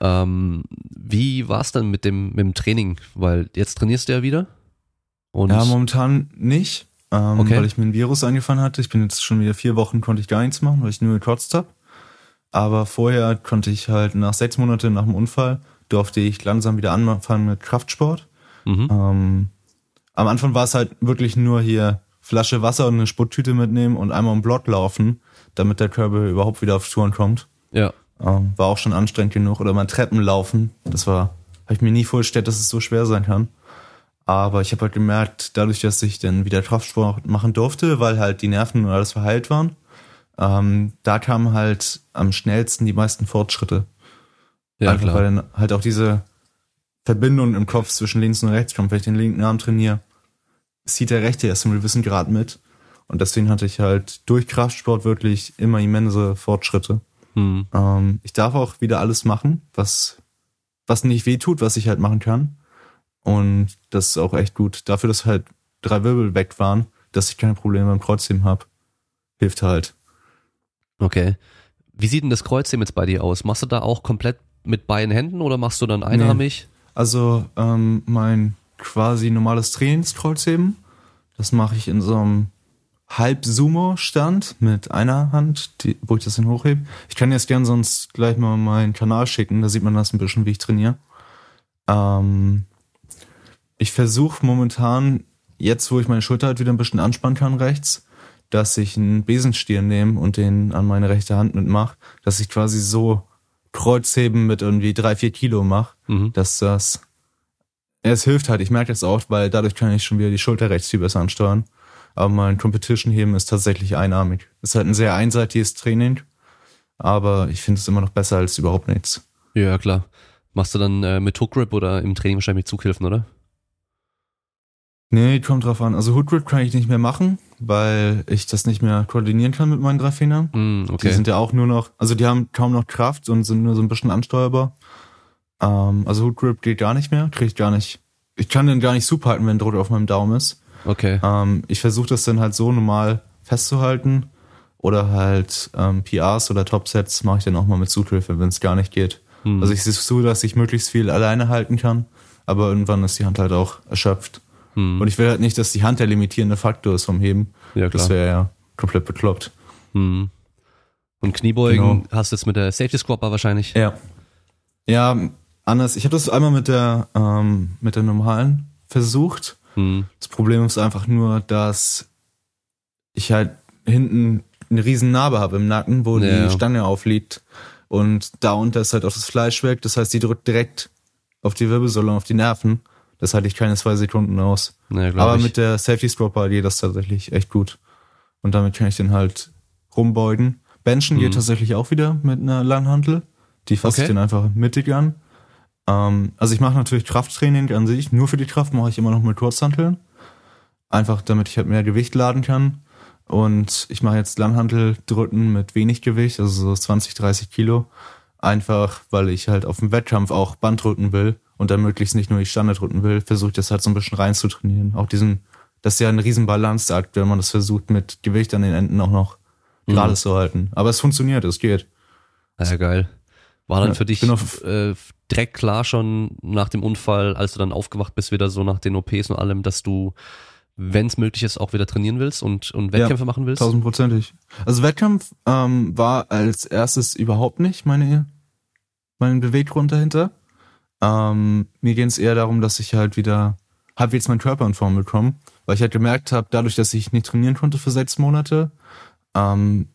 Ähm, wie war's dann mit dem, mit dem Training? Weil jetzt trainierst du ja wieder. Ja, momentan nicht, ähm, Okay. weil ich mir ein Virus angefangen hatte. Ich bin jetzt schon wieder vier Wochen, konnte ich gar nichts machen, weil ich nur gekotzt habe. Aber vorher konnte ich halt nach sechs Monaten nach dem Unfall, durfte ich langsam wieder anfangen mit Kraftsport. mhm. Ähm, am Anfang war es halt wirklich nur hier Flasche Wasser und eine Sputtüte mitnehmen und einmal im Block laufen, damit der Körper überhaupt wieder auf Touren kommt. ja. Ähm, war auch schon anstrengend genug. Oder mal Treppen laufen. Das war, habe ich mir nie vorgestellt, dass es so schwer sein kann. Aber ich habe halt gemerkt, dadurch, dass ich dann wieder Kraftsport machen durfte, weil halt die Nerven und alles verheilt waren, ähm, da kamen halt am schnellsten die meisten Fortschritte. Ja, Einfach klar. weil dann halt auch diese Verbindung im Kopf zwischen links und rechts kommt. Wenn ich den linken Arm trainiere, zieht der rechte erst einem gewissen Grad mit. Und deswegen hatte ich halt durch Kraftsport wirklich immer immense Fortschritte. Mhm. Ähm, ich darf auch wieder alles machen, was, was nicht weh tut, was ich halt machen kann. Und das ist auch echt gut. Dafür, dass halt drei Wirbel weg waren, dass ich keine Probleme beim Kreuzheben habe, hilft halt. Okay. Wie sieht denn das Kreuzheben jetzt bei dir aus? Machst du da auch komplett mit beiden Händen oder machst du dann einarmig? Also ähm, mein quasi normales Trainingskreuzheben, das mache ich in so einem Halb-Sumo-Stand mit einer Hand, die, wo ich das hin hochhebe. Ich kann jetzt gern sonst gleich mal meinen Kanal schicken, da sieht man das ein bisschen, wie ich trainiere. Ähm, ich versuche momentan, jetzt wo ich meine Schulter halt wieder ein bisschen anspannen kann rechts, dass ich einen Besenstiel nehme und den an meine rechte Hand mitmache, dass ich quasi so Kreuzheben mit irgendwie drei, vier Kilo mache, Mhm. dass das, es hilft halt, ich merke das auch, weil dadurch kann ich schon wieder die Schulter rechts viel besser ansteuern. Aber mein Competition-Heben ist tatsächlich einarmig. Ist halt ein sehr einseitiges Training, aber ich finde es immer noch besser als überhaupt nichts. Ja, klar. Machst du dann äh, mit Hook Grip oder im Training wahrscheinlich mit Zughilfen, oder? Nee, kommt drauf an. Also Hood Grip kann ich nicht mehr machen, weil ich das nicht mehr koordinieren kann mit meinen drei Fingern. Die okay. sind ja auch nur noch, also die haben kaum noch Kraft und sind nur so ein bisschen ansteuerbar. Ähm, also Hood Grip geht gar nicht mehr, kriege ich gar nicht. Ich kann den gar nicht super halten, wenn Druck auf meinem Daumen ist. okay. Ähm, ich versuche das dann halt so normal festzuhalten. Oder halt ähm, PRs oder Topsets mache ich dann auch mal mit Zughilfe, wenn es gar nicht geht. Hm. Also ich sehe so, dass ich möglichst viel alleine halten kann, aber irgendwann ist die Hand halt auch erschöpft. Hm. Und ich will halt nicht, dass die Hand der limitierende Faktor ist vom Heben. Ja, klar. Das wäre ja komplett bekloppt. Hm. Und Kniebeugen Genau. hast du jetzt mit der Safety Squat Bar wahrscheinlich. Ja. Ja, anders. Ich habe das einmal mit der ähm, mit der normalen versucht. Hm. Das Problem ist einfach nur, dass ich halt hinten eine riesen Narbe habe im Nacken, wo Ja. die Stange aufliegt. Und da unter ist halt auch das Fleisch weg. Das heißt, die drückt direkt auf die Wirbelsäule und auf die Nerven. Das halte ich keine zwei Sekunden aus. Ja, glaub Aber ich. mit der Safety Squat Bar geht das tatsächlich echt gut. Und damit kann ich den halt rumbeugen. Benchen geht tatsächlich auch wieder mit einer Langhantel. Die fasse ich Okay. dann einfach mittig an. Ähm, also ich mache natürlich Krafttraining an sich. Nur für die Kraft mache ich immer noch mit Kurzhanteln. Einfach damit ich halt mehr Gewicht laden kann. Und ich mache jetzt Langhanteldrücken mit wenig Gewicht, also so 20, 30 Kilo. Einfach, weil ich halt auf dem Wettkampf auch Band drücken will und dann möglichst nicht nur die Stange drücken will, versuche ich das halt so ein bisschen rein zu trainieren. Auch diesen, das ist ja ein riesen Balanceakt, wenn man das versucht, mit Gewicht an den Enden auch noch gerade zu halten. Aber es funktioniert, es geht. Ja, geil. War dann Ja, für dich äh, direkt klar schon nach dem Unfall, als du dann aufgewacht bist, wieder so nach den OPs und allem, dass du, wenn es möglich ist, auch wieder trainieren willst und, und Wettkämpfe machen willst? Tausendprozentig. Also Wettkampf ähm, war als erstes überhaupt nicht meine, mein Beweggrund dahinter. Ähm, mir ging es eher darum, dass ich halt wieder halbwegs meinen Körper in Form bekomme, weil ich halt gemerkt habe, dadurch, dass ich nicht trainieren konnte für sechs Monate, ähm,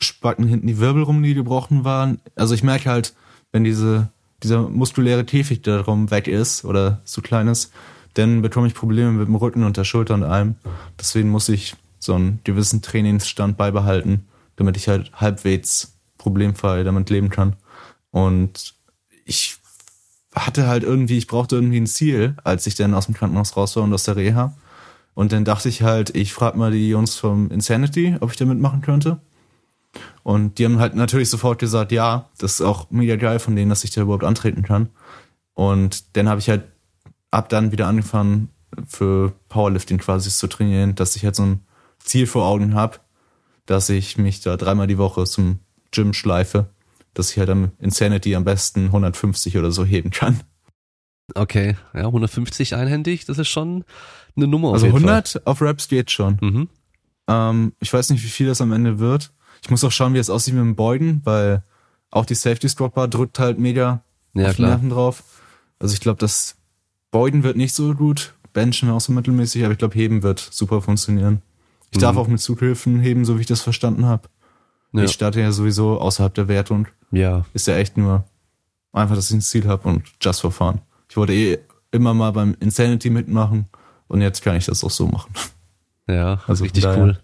spacken hinten die Wirbel rum, die gebrochen waren. Also ich merke halt, wenn diese dieser muskuläre Käfig drum weg ist oder zu klein ist, dann bekomme ich Probleme mit dem Rücken und der Schulter und allem. Deswegen muss ich so einen gewissen Trainingsstand beibehalten, damit ich halt halbwegs problemfrei damit leben kann. Und ich hatte halt irgendwie, ich brauchte irgendwie ein Ziel, als ich dann aus dem Krankenhaus raus war und aus der Reha. Und dann dachte ich halt, ich frage mal die Jungs vom Insanity, ob ich da mitmachen könnte. Und die haben halt natürlich sofort gesagt, ja, das ist auch mega geil von denen, dass ich da überhaupt antreten kann. Und dann habe ich halt ab dann wieder angefangen, für Powerlifting quasi zu trainieren, dass ich halt so ein Ziel vor Augen habe, dass ich mich da dreimal die Woche zum Gym schleife, dass ich halt am Insanity am besten 150 oder so heben kann. Okay, ja, 150 einhändig, das ist schon eine Nummer auf Also jeden 100 auf Raps geht schon. Fall. Mhm. Ähm, ich weiß nicht, wie viel das am Ende wird. Ich muss auch schauen, wie es aussieht mit dem Beugen, weil auch die Safety Squat Bar drückt halt mega Ja, auf die. Nerven drauf. Also ich glaube, das Beugen wird nicht so gut, Benchen auch so mittelmäßig, aber ich glaube, Heben wird super funktionieren. Ich darf Mhm. auch mit Zughilfen heben, so wie ich das verstanden habe. Ja. Ich starte ja sowieso außerhalb der Wertung. Ja, Ist ja echt nur einfach, dass ich ein Ziel habe und just for fun. Ich wollte eh immer mal beim Insanity mitmachen und jetzt kann ich das auch so machen. ja, Also richtig daher- cool.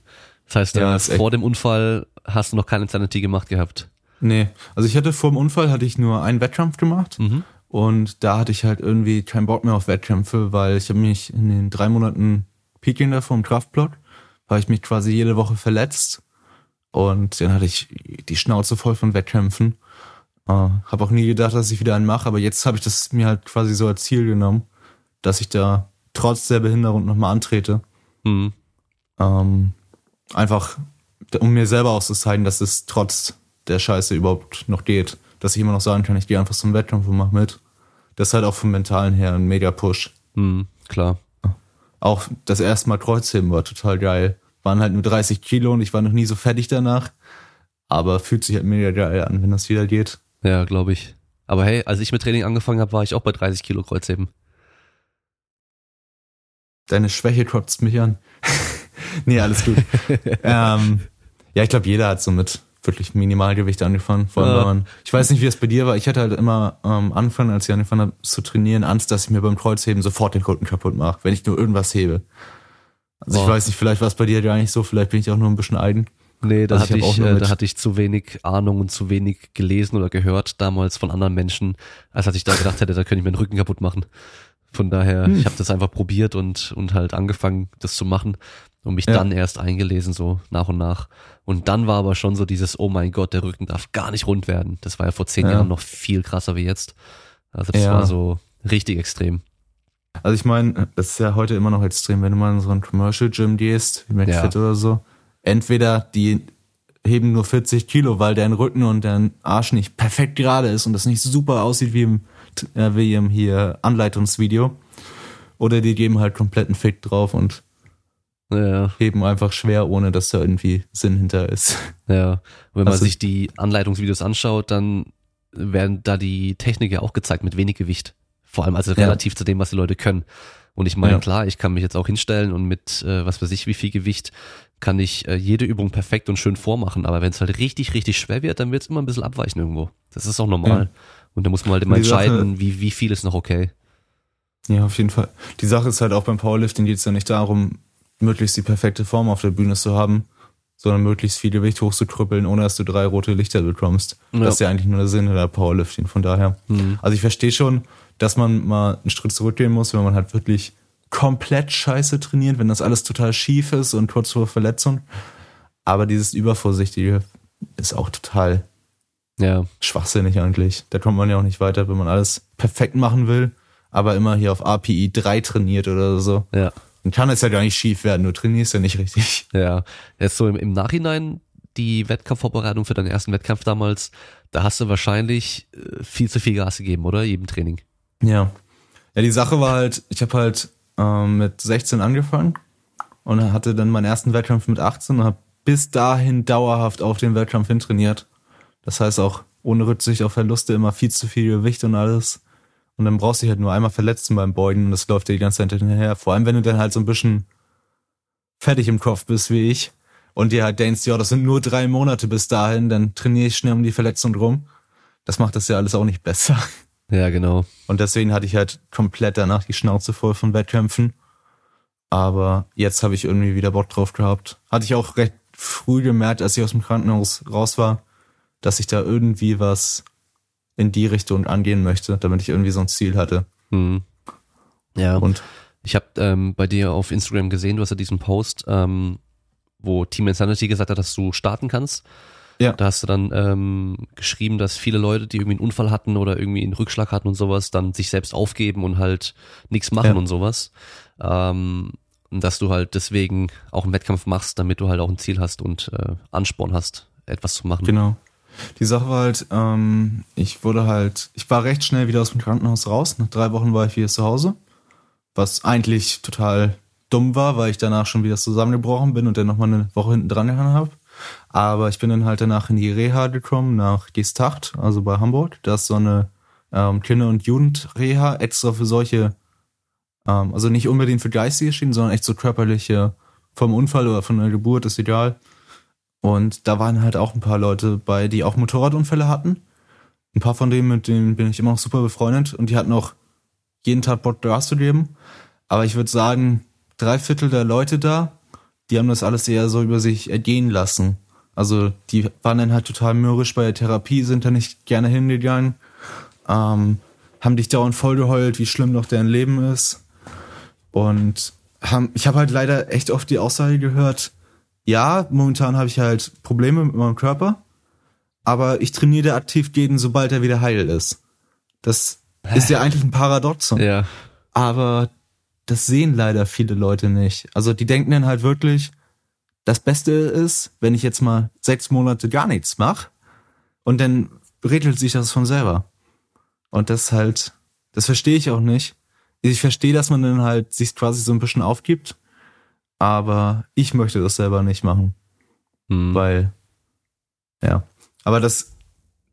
Das heißt, Ja, äh, ist echt- vor dem Unfall hast du noch keine Insanity gemacht gehabt. Nee, also ich hatte vor dem Unfall hatte ich nur einen Wettkampf gemacht Mhm. und da hatte ich halt irgendwie keinen Bock mehr auf Wettkämpfe, weil ich habe mich in den drei Monaten Peking da vom Kraftblock, habe ich mich quasi jede Woche verletzt und dann hatte ich die Schnauze voll von Wettkämpfen. Äh, habe auch nie gedacht, dass ich wieder einen mache, aber jetzt habe ich das mir halt quasi so als Ziel genommen, dass ich da trotz der Behinderung nochmal antrete. Mhm. Ähm, einfach, um mir selber auch zu zeigen, dass es trotz der Scheiße überhaupt noch geht. Dass ich immer noch sagen kann, ich gehe einfach zum Wettkampf und mach mit. Das ist halt auch vom Mentalen her ein mega Push. Mhm. Klar. Auch das erste Mal Kreuzheben war total geil. Waren halt nur 30 Kilo und ich war noch nie so fertig danach. Aber fühlt sich halt mega geil an, wenn das wieder geht. Ja, glaube ich. Aber hey, als ich mit Training angefangen habe, war ich auch bei 30 Kilo Kreuzheben. Deine Schwäche kotzt mich an. [LAUGHS] nee, alles gut. [LAUGHS] ähm, ja, ich glaube, jeder hat so mit wirklich Minimalgewicht angefangen. Vor allem, Ja. ich weiß nicht, wie es bei dir war. Ich hatte halt immer am Anfang, als ich angefangen habe zu trainieren, Angst, dass ich mir beim Kreuzheben sofort den Rücken kaputt mache, wenn ich nur irgendwas hebe. Also ich Boah. weiß nicht, vielleicht war es bei dir gar nicht so, vielleicht bin ich auch nur ein bisschen eigen. Nee, da, Also ich hatte ich, nur äh, da hatte ich zu wenig Ahnung und zu wenig gelesen oder gehört damals von anderen Menschen, als dass ich da gedacht hätte, da könnte ich mir den Rücken kaputt machen. Von daher, Hm. ich habe das einfach probiert und, und halt angefangen, das zu machen und mich Ja. dann erst eingelesen, so nach und nach. Und dann war aber schon so dieses, oh mein Gott, der Rücken darf gar nicht rund werden. Das war ja vor zehn Ja. Jahren noch viel krasser wie jetzt. Also das Ja. war so richtig extrem. Also ich meine, das ist ja heute immer noch extrem, wenn du mal in so ein Commercial Gym gehst, wie McFit oder so. Entweder die heben nur 40 Kilo, weil dein Rücken und dein Arsch nicht perfekt gerade ist und das nicht super aussieht wie im, äh, wie im hier Anleitungsvideo. Oder die geben halt kompletten Fick drauf und Ja, heben einfach schwer, ohne dass da irgendwie Sinn hinter ist. ja. Und wenn man Also- sich die Anleitungsvideos anschaut, dann werden da die Technik ja auch gezeigt mit wenig Gewicht. Vor allem also Ja. relativ zu dem, was die Leute können. Und ich meine, Ja. klar, ich kann mich jetzt auch hinstellen und mit äh, was weiß ich wie viel Gewicht kann ich äh, jede Übung perfekt und schön vormachen. Aber wenn es halt richtig, richtig schwer wird, dann wird es immer ein bisschen abweichen irgendwo. Das ist auch normal. Ja. Und da muss man halt immer Die Sache- entscheiden, wie, wie viel ist noch okay. Ja, auf jeden Fall. Die Sache ist halt auch beim Powerlifting geht es ja nicht darum, möglichst die perfekte Form auf der Bühne zu haben, sondern möglichst viel Gewicht hochzukrüppeln, ohne dass du drei rote Lichter bekommst. Ja. Das ist ja eigentlich nur der Sinn der Powerlifting. Von daher. Mhm. Also ich verstehe schon, dass man mal einen Schritt zurückgehen muss, wenn man halt wirklich komplett scheiße trainiert, wenn das alles total schief ist und kurz vor Verletzung. Aber dieses Übervorsichtige ist auch total Ja, schwachsinnig eigentlich. Da kommt man ja auch nicht weiter, wenn man alles perfekt machen will, aber immer hier auf API 3 trainiert oder so. ja. Dann kann es ja gar nicht schief werden, du trainierst ja nicht richtig. Ja, jetzt so im, im Nachhinein die Wettkampfvorbereitung für deinen ersten Wettkampf damals, da hast du wahrscheinlich äh, viel zu viel Gas gegeben, oder? Jedem Training. Ja. Ja, die Sache war halt, ich habe halt ähm, mit 16 angefangen und hatte dann meinen ersten Wettkampf mit 18 und habe bis dahin dauerhaft auf den Wettkampf hin trainiert. Das heißt auch ohne Rücksicht auf Verluste immer viel zu viel Gewicht und alles. Und dann brauchst du dich halt nur einmal verletzen beim Beugen und das läuft dir die ganze Zeit hinterher. Vor allem, wenn du dann halt so ein bisschen fertig im Kopf bist wie ich und dir halt denkst, ja, das sind nur drei Monate bis dahin, dann trainiere ich schnell um die Verletzung rum. Das macht das ja alles auch nicht besser. Ja, genau. Und deswegen hatte ich halt komplett danach die Schnauze voll von Wettkämpfen. Aber jetzt habe ich irgendwie wieder Bock drauf gehabt. Hatte ich auch recht früh gemerkt, als ich aus dem Krankenhaus raus war, dass ich da irgendwie was in die Richtung angehen möchte, damit ich irgendwie so ein Ziel hatte. Hm. Ja, Und ich habe ähm, bei dir auf Instagram gesehen, du hast ja diesen Post, ähm, wo Team Insanity gesagt hat, dass du starten kannst. Ja. Da hast du dann ähm, geschrieben, dass viele Leute, die irgendwie einen Unfall hatten oder irgendwie einen Rückschlag hatten und sowas, dann sich selbst aufgeben und halt nichts machen Ja. und sowas. Ähm, und dass du halt deswegen auch einen Wettkampf machst, damit du halt auch ein Ziel hast und äh, Ansporn hast, etwas zu machen. Genau. Die Sache war halt, ähm, ich wurde halt, ich war recht schnell wieder aus dem Krankenhaus raus. Nach drei Wochen war ich wieder zu Hause. Was eigentlich total dumm war, weil ich danach schon wieder zusammengebrochen bin und dann nochmal eine Woche hinten dran gehangen habe. Aber ich bin dann halt danach in die Reha gekommen, nach Gestacht, also bei Hamburg. Da ist so eine ähm, Kinder- und Jugendreha extra für solche, ähm, also nicht unbedingt für geistige Schäden, sondern echt so körperliche, vom Unfall oder von der Geburt, ist egal. Und da waren halt auch ein paar Leute bei, die auch Motorradunfälle hatten. Ein paar von denen, mit denen bin ich immer noch super befreundet und die hatten auch jeden Tag Bock Gas zu geben. Aber ich würde sagen, drei Viertel der Leute da, die haben das alles eher so über sich ergehen lassen. Also die waren dann halt total mürrisch bei der Therapie, sind da nicht gerne hingegangen, ähm, haben dich dauernd vollgeheult, wie schlimm doch deren Leben ist. Und haben, ich habe halt leider echt oft die Aussage gehört, ja, momentan habe ich halt Probleme mit meinem Körper, aber ich trainiere aktiv gegen, sobald er wieder heil ist. Das ist ja eigentlich ein Paradoxon. Ja, Aber das sehen leider viele Leute nicht. Also die denken dann halt wirklich, das Beste ist, wenn ich jetzt mal sechs Monate gar nichts mache und dann regelt sich das von selber. Und das halt, das verstehe ich auch nicht. Ich verstehe, dass man dann halt sich quasi so ein bisschen aufgibt, aber ich möchte das selber nicht machen, hm. weil, ja. Aber das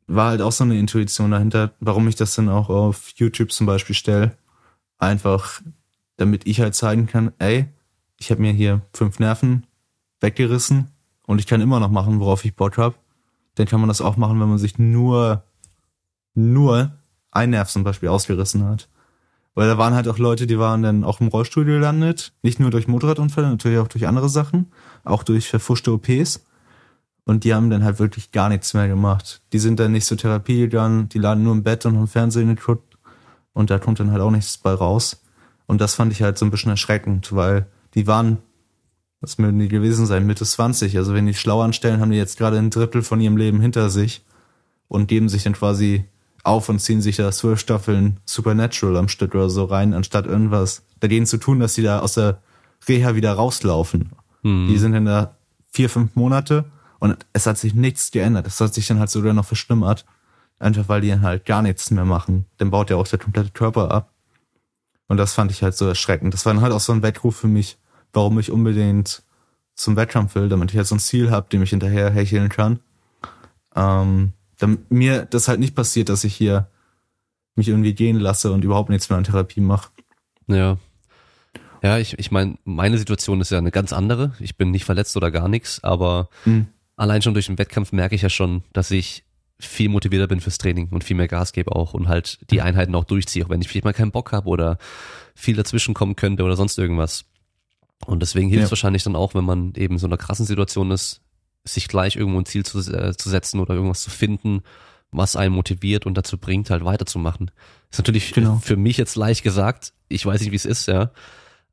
war halt auch so eine Intuition dahinter, warum ich das dann auch auf YouTube zum Beispiel stelle. Einfach, damit ich halt zeigen kann, ey, ich habe mir hier fünf Nerven weggerissen und ich kann immer noch machen, worauf ich Bock hab. Dann kann man das auch machen, wenn man sich nur, nur ein Nerv zum Beispiel ausgerissen hat. Weil da waren halt auch Leute, die waren dann auch im Rollstuhl gelandet. Nicht nur durch Motorradunfälle, natürlich auch durch andere Sachen. Auch durch verfuschte OPs. Und die haben dann halt wirklich gar nichts mehr gemacht. Die sind dann nicht zur Therapie gegangen, die lagen nur im Bett und haben Fernsehen geguckt. Und da kommt dann halt auch nichts bei raus. Und das fand ich halt so ein bisschen erschreckend, weil die waren, was mögen die gewesen sein, Mitte 20. Also wenn die schlau anstellen, haben die jetzt gerade ein Drittel von ihrem Leben hinter sich und geben sich dann quasi auf und ziehen sich da zwölf Staffeln Supernatural am Stück oder so rein, anstatt irgendwas dagegen zu tun, dass sie da aus der Reha wieder rauslaufen. Hm. Die sind dann da vier, fünf Monate und es hat sich nichts geändert. Es hat sich dann halt sogar noch verschlimmert. Einfach weil die dann halt gar nichts mehr machen. Dann baut ja auch der komplette Körper ab. Und das fand ich halt so erschreckend. Das war dann halt auch so ein Weckruf für mich, warum ich unbedingt zum Wettkampf will, damit ich halt so ein Ziel habe, dem ich hinterher hecheln kann. Ähm, damit mir das halt nicht passiert, dass ich hier mich irgendwie gehen lasse und überhaupt nichts mehr an Therapie mache. Ja. Ja, ich, ich meine, meine Situation ist ja eine ganz andere. Ich bin nicht verletzt oder gar nichts, aber Mhm. allein schon durch den Wettkampf merke ich ja schon, dass ich viel motivierter bin fürs Training und viel mehr Gas gebe auch und halt die Einheiten auch durchziehe, auch wenn ich vielleicht mal keinen Bock habe oder viel dazwischen kommen könnte oder sonst irgendwas. Und deswegen hilft es Ja. wahrscheinlich dann auch, wenn man eben so in einer krassen Situation ist, sich gleich irgendwo ein Ziel zu, äh, zu setzen oder irgendwas zu finden, was einen motiviert und dazu bringt, halt weiterzumachen. Ist natürlich Genau. für mich jetzt leicht gesagt. Ich weiß nicht, wie es ist, ja.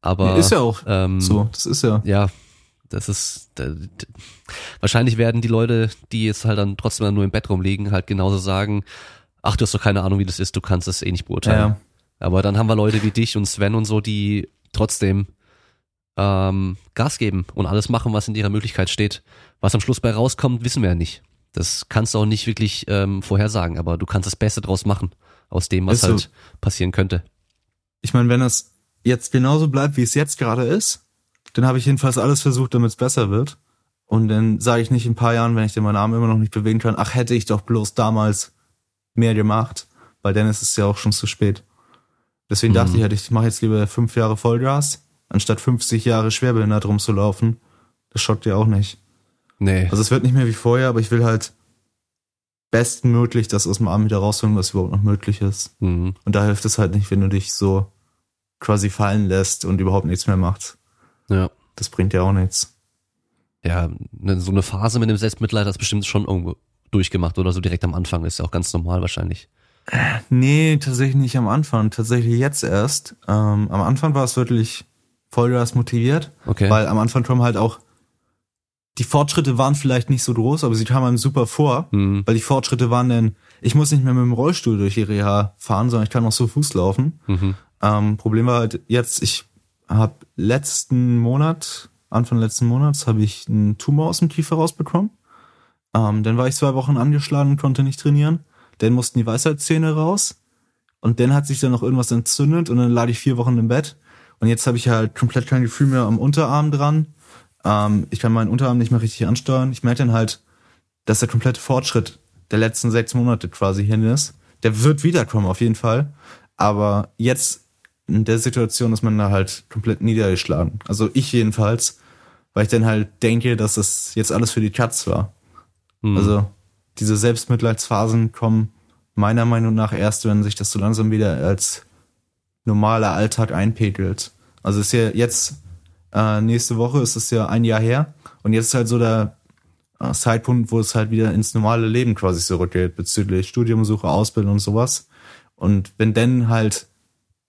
Aber ist ja auch ähm, so, das ist ja. ja, das ist da- wahrscheinlich werden die Leute, die jetzt halt dann trotzdem nur im Bett rumliegen, halt genauso sagen, ach, du hast doch keine Ahnung, wie das ist, du kannst es eh nicht beurteilen. Ja. Aber dann haben wir Leute wie dich und Sven und so, die trotzdem ähm, Gas geben und alles machen, was in ihrer Möglichkeit steht. Was am Schluss bei rauskommt, wissen wir ja nicht. Das kannst du auch nicht wirklich ähm, vorhersagen, aber du kannst das Beste draus machen aus dem, was Ist so. halt passieren könnte. Ich meine, wenn das jetzt genauso bleibt, wie es jetzt gerade ist, dann habe ich jedenfalls alles versucht, damit es besser wird. Und dann sage ich nicht in ein paar Jahren, wenn ich den meinen Arm immer noch nicht bewegen kann, ach, hätte ich doch bloß damals mehr gemacht, weil dann ist es ja auch schon zu spät. Deswegen dachte Mhm. ich halt, ich mache jetzt lieber fünf Jahre Vollgas, anstatt 50 Jahre schwerbehindert rumzulaufen. Das schockt ja auch nicht. Nee. Also es wird nicht mehr wie vorher, aber ich will halt bestmöglich das aus dem Arm wieder rausholen, was überhaupt noch möglich ist. Mhm. Und da hilft es halt nicht, wenn du dich so quasi fallen lässt und überhaupt nichts mehr machst. Ja. Das bringt dir auch nichts. ja, ne, so eine Phase mit dem Selbstmitleid hast du bestimmt schon irgendwo durchgemacht oder so direkt am Anfang ist ja auch ganz normal wahrscheinlich. Nee, tatsächlich nicht am Anfang. Tatsächlich jetzt erst. Ähm, am Anfang war es wirklich Vollgas motiviert, Okay. weil am Anfang kommen halt auch die Fortschritte waren vielleicht nicht so groß, aber sie kamen einem super vor, Mhm. weil die Fortschritte waren dann, ich muss nicht mehr mit dem Rollstuhl durch die Reha fahren, sondern ich kann auch so Fuß laufen. Mhm. Ähm, Problem war halt jetzt, ich habe letzten Monat, Anfang letzten Monats, habe ich einen Tumor aus dem Kiefer rausbekommen. Ähm, dann war ich zwei Wochen angeschlagen und konnte nicht trainieren. Dann mussten die Weisheitszähne raus. Und dann hat sich dann noch irgendwas entzündet und dann lag ich vier Wochen im Bett. Und jetzt habe ich halt komplett kein Gefühl mehr am Unterarm dran. Ähm, ich kann meinen Unterarm nicht mehr richtig ansteuern. Ich merke dann halt, dass der komplette Fortschritt der letzten sechs Monate quasi hin ist. Der wird wiederkommen, auf jeden Fall. Aber jetzt in der Situation ist man da halt komplett niedergeschlagen. Also ich jedenfalls, weil ich dann halt denke, dass das jetzt alles für die Katz war. Mhm. Also diese Selbstmitleidsphasen kommen meiner Meinung nach erst, wenn sich das so langsam wieder als normaler Alltag einpegelt. Also ist ja jetzt, äh, nächste Woche ist es ja ein Jahr her und jetzt ist halt so der äh, Zeitpunkt, wo es halt wieder ins normale Leben quasi zurückgeht, bezüglich Studiumsuche, Ausbildung und sowas. Und wenn dann halt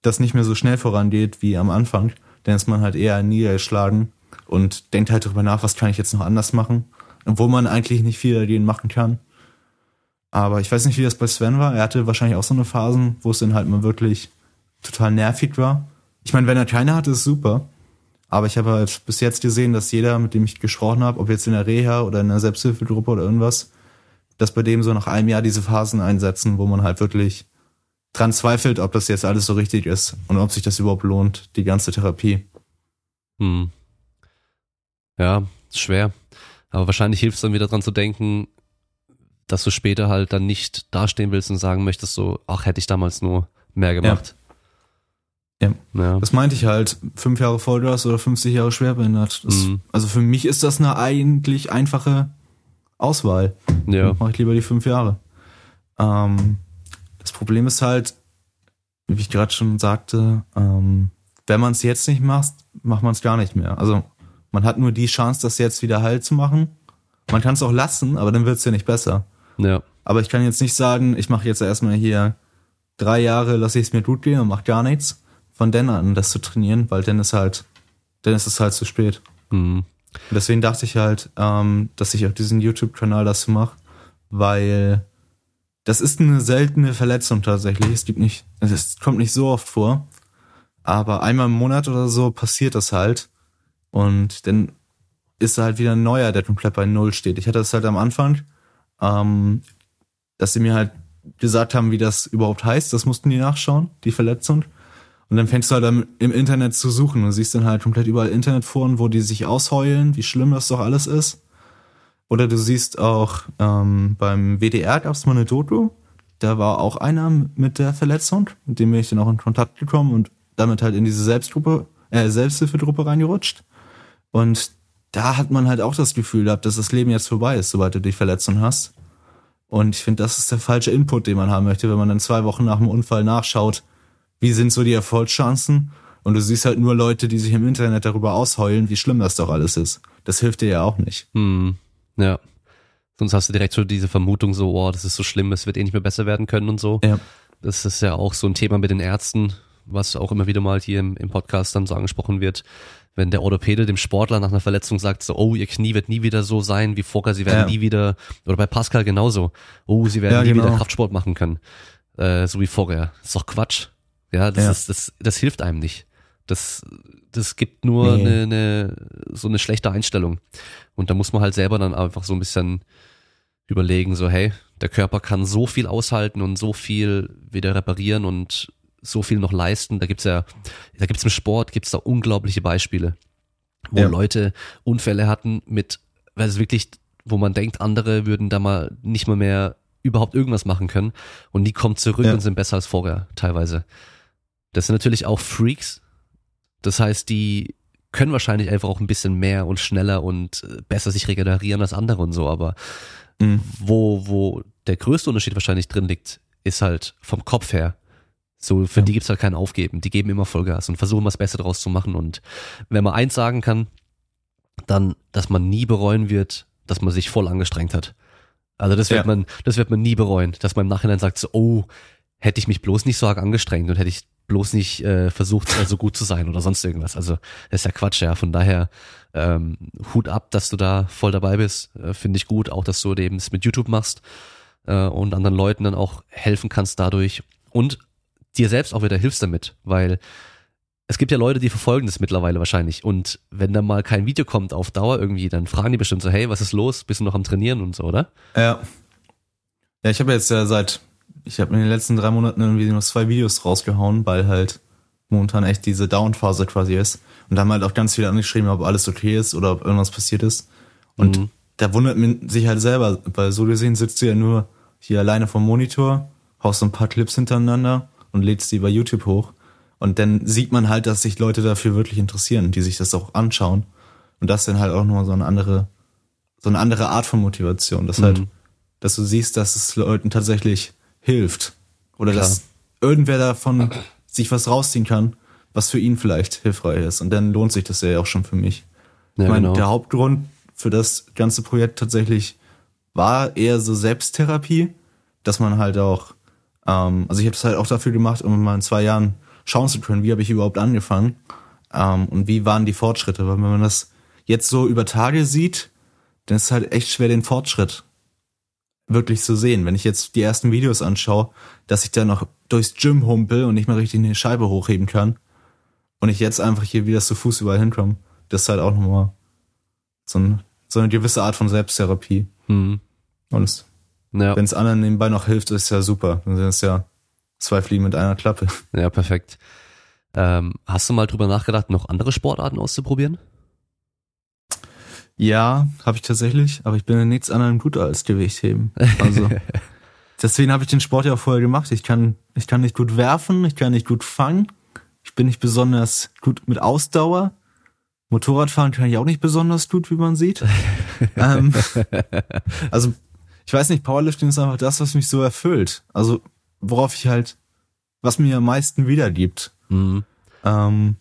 das nicht mehr so schnell vorangeht wie am Anfang, dann ist man halt eher niedergeschlagen und denkt halt darüber nach, was kann ich jetzt noch anders machen, obwohl man eigentlich nicht viel dagegen machen kann. Aber ich weiß nicht, wie das bei Sven war. Er hatte wahrscheinlich auch so eine Phasen, wo es dann halt mal wirklich total nervig war. Ich meine, wenn er keine hatte, ist super. Aber ich habe halt bis jetzt gesehen, dass jeder, mit dem ich gesprochen habe, ob jetzt in der Reha oder in der Selbsthilfegruppe oder irgendwas, dass bei dem so nach einem Jahr diese Phasen einsetzen, wo man halt wirklich dran zweifelt, ob das jetzt alles so richtig ist und ob sich das überhaupt lohnt, die ganze Therapie. Hm. Ja, ist schwer. Aber wahrscheinlich hilft es dann wieder dran zu denken, dass du später halt dann nicht dastehen willst und sagen möchtest so, ach, hätte ich damals nur mehr gemacht. Ja. Ja. Das meinte ich halt, fünf Jahre Vollgas oder 50 Jahre schwerbehindert. Das, Mhm. Also für mich ist das eine eigentlich einfache Auswahl. ja. Mache ich lieber die fünf Jahre. Ähm, Problem ist halt, wie ich gerade schon sagte, ähm, wenn man es jetzt nicht macht, macht man es gar nicht mehr. Also man hat nur die Chance, das jetzt wieder heil zu machen. Man kann es auch lassen, aber dann wird es ja nicht besser. Ja. Aber ich kann jetzt nicht sagen, ich mache jetzt erstmal hier drei Jahre, lasse ich es mir gut gehen und mache gar nichts. Von dann an das zu trainieren, weil dann ist halt, dann ist es halt zu spät. Mhm. Und deswegen dachte ich halt, ähm, dass ich auf diesen YouTube-Kanal das mache, weil das ist eine seltene Verletzung tatsächlich. Es gibt nicht, es kommt nicht so oft vor, aber einmal im Monat oder so passiert das halt. Und dann ist halt wieder ein neuer, der komplett bei Null steht. Ich hatte das halt am Anfang, ähm, dass sie mir halt gesagt haben, wie das überhaupt heißt. Das mussten die nachschauen, die Verletzung. Und dann fängst du halt im Internet zu suchen und siehst dann halt komplett überall Internetforen, wo die sich ausheulen, wie schlimm das doch alles ist. Oder du siehst auch ähm, beim WDR gab es mal eine Doku, da war auch einer mit der Verletzung, mit dem bin ich dann auch in Kontakt gekommen und damit halt in diese Selbstgruppe, äh, Selbsthilfegruppe reingerutscht. Und da hat man halt auch das Gefühl gehabt, dass das Leben jetzt vorbei ist, sobald du dich Verletzung hast. Und ich finde, das ist der falsche Input, den man haben möchte, wenn man dann zwei Wochen nach dem Unfall nachschaut, wie sind so die Erfolgschancen? Und du siehst halt nur Leute, die sich im Internet darüber ausheulen, wie schlimm das doch alles ist. Das hilft dir ja auch nicht. Hm, ja. Sonst hast du direkt so diese Vermutung so, oh, das ist so schlimm, es wird eh nicht mehr besser werden können und so. Ja. Das ist ja auch so ein Thema mit den Ärzten, was auch immer wieder mal hier im, im Podcast dann so angesprochen wird. Wenn der Orthopäde dem Sportler nach einer Verletzung sagt, so, oh, ihr Knie wird nie wieder so sein wie vorher, sie werden Ja. nie wieder, oder bei Pascal genauso, oh, sie werden Ja, nie genau. wieder Kraftsport machen können, äh, so wie vorher. Das ist doch Quatsch. Ja, das Ja. ist, das, das hilft einem nicht. Das, das gibt nur Nee. eine, eine, so eine schlechte Einstellung. Und da muss man halt selber dann einfach so ein bisschen überlegen, so, hey, der Körper kann so viel aushalten und so viel wieder reparieren und so viel noch leisten. Da gibt's ja, da gibt's im Sport, gibt's da unglaubliche Beispiele, wo Ja. Leute Unfälle hatten mit, weil es wirklich, wo man denkt, andere würden da mal nicht mal mehr überhaupt irgendwas machen können und die kommen zurück Ja. und sind besser als vorher, teilweise. Das sind natürlich auch Freaks. Das heißt, die können wahrscheinlich einfach auch ein bisschen mehr und schneller und äh, besser sich regenerieren als andere und so, aber Mhm. wo, wo der größte Unterschied wahrscheinlich drin liegt, ist halt vom Kopf her. So, für Ja. die gibt's halt kein Aufgeben. Die geben immer Vollgas und versuchen das Beste draus zu machen. Und wenn man eins sagen kann, dann, dass man nie bereuen wird, dass man sich voll angestrengt hat. Also das wird Ja. man, das wird man nie bereuen, dass man im Nachhinein sagt so, oh, hätte ich mich bloß nicht so arg angestrengt und hätte ich bloß nicht äh, versucht, äh, so gut zu sein oder sonst irgendwas. Also das ist ja Quatsch, ja. Von daher ähm, Hut ab, dass du da voll dabei bist. Äh, Finde ich gut, auch dass du eben es mit YouTube machst äh, und anderen Leuten dann auch helfen kannst dadurch und dir selbst auch wieder hilfst damit, weil es gibt ja Leute, die verfolgen das mittlerweile wahrscheinlich und wenn dann mal kein Video kommt auf Dauer irgendwie, dann fragen die bestimmt so, hey, was ist los? Bist du noch am Trainieren und so, oder? Ja. Ja, ich habe jetzt ja seit, ich habe in den letzten drei Monaten irgendwie nur zwei Videos rausgehauen, weil halt momentan echt diese Down-Phase quasi ist. Und da haben halt auch ganz viele angeschrieben, ob alles okay ist oder ob irgendwas passiert ist. Und Mhm. da wundert man sich halt selber, weil so gesehen sitzt du ja nur hier alleine vom Monitor, haust so ein paar Clips hintereinander und lädst die bei YouTube hoch. Und dann sieht man halt, dass sich Leute dafür wirklich interessieren, die sich das auch anschauen. Und das ist dann halt auch nur so eine andere, so eine andere Art von Motivation. Das halt, Mhm. dass du siehst, dass es Leuten tatsächlich hilft. Oder Klar. dass irgendwer davon sich was rausziehen kann, was für ihn vielleicht hilfreich ist. Und dann lohnt sich das ja auch schon für mich. Ja, ich meine, genau. der Hauptgrund für das ganze Projekt tatsächlich war eher so Selbsttherapie, dass man halt auch, ähm, also ich habe es halt auch dafür gemacht, um mal in zwei Jahren schauen zu können, wie habe ich überhaupt angefangen ähm, und wie waren die Fortschritte. Weil wenn man das jetzt so über Tage sieht, dann ist es halt echt schwer, den Fortschritt wirklich zu sehen. Wenn ich jetzt die ersten Videos anschaue, dass ich da noch durchs Gym humpel und nicht mehr richtig eine Scheibe hochheben kann und ich jetzt einfach hier wieder zu Fuß überall hinkomme, das ist halt auch nochmal so, ein, so eine gewisse Art von Selbsttherapie. Mhm. Und Ja, wenn es anderen nebenbei noch hilft, ist ja super. Dann sind es ja zwei Fliegen mit einer Klappe. ja, perfekt. Ähm, hast du mal drüber nachgedacht, noch andere Sportarten auszuprobieren? Ja, habe ich tatsächlich, aber ich bin in nichts anderem gut als Gewichtheben. Also [LAUGHS] deswegen habe ich den Sport ja auch vorher gemacht. Ich kann, ich kann nicht gut werfen, ich kann nicht gut fangen, ich bin nicht besonders gut mit Ausdauer. Motorradfahren kann ich auch nicht besonders gut, wie man sieht. [LAUGHS] ähm, also ich weiß nicht, Powerlifting ist einfach das, was mich so erfüllt. Also worauf ich halt, was mir am meisten wiedergibt. Mhm. Ähm,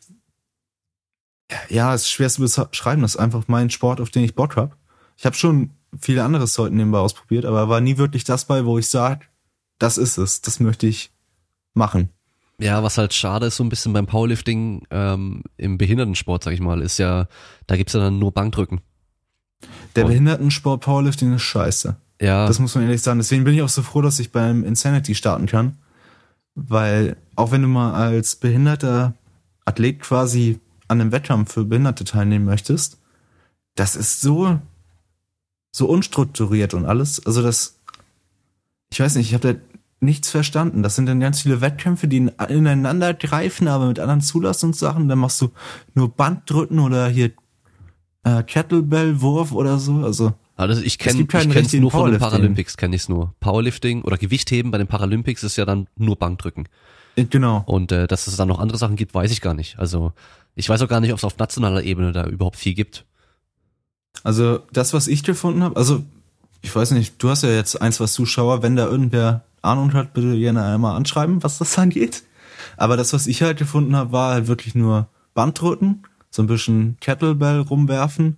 ja, es ist schwer zu beschreiben. Das ist einfach mein Sport, auf den ich Bock hab. Ich habe schon viele andere Sorten nebenbei ausprobiert, aber war nie wirklich das bei, wo ich sage, das ist es, das möchte ich machen. Ja, was halt schade ist so ein bisschen beim Powerlifting ähm, im Behindertensport, sag ich mal, ist ja, da gibt's ja dann nur Bankdrücken. Der Und- Behindertensport Powerlifting ist scheiße. Ja, Das muss man ehrlich sagen. Deswegen bin ich auch so froh, dass ich beim Insanity starten kann. Weil auch wenn du mal als behinderter Athlet quasi an einem Wettkampf für Behinderte teilnehmen möchtest, das ist so, so unstrukturiert und alles. Also das, ich weiß nicht, ich habe da nichts verstanden. Das sind dann ganz viele Wettkämpfe, die ineinander greifen, aber mit anderen Zulassungssachen. Dann machst du nur Banddrücken oder hier äh, Kettlebell-Wurf oder so. Also also ich kenne richtigen nur von den. Paralympics, kenne ich es nur. Powerlifting oder Gewichtheben bei den Paralympics ist ja dann nur Bankdrücken. Äh, genau. Und äh, dass es dann noch andere Sachen gibt, weiß ich gar nicht. Also ich weiß auch gar nicht, ob es auf nationaler Ebene da überhaupt viel gibt. Also das, was ich gefunden habe, also ich weiß nicht, du hast ja jetzt ein, zwei Zuschauer, wenn da irgendwer Ahnung hat, bitte gerne einmal anschreiben, was das [LAUGHS] angeht. Aber das, was ich halt gefunden habe, war halt wirklich nur Banddrücken, so ein bisschen Kettlebell rumwerfen,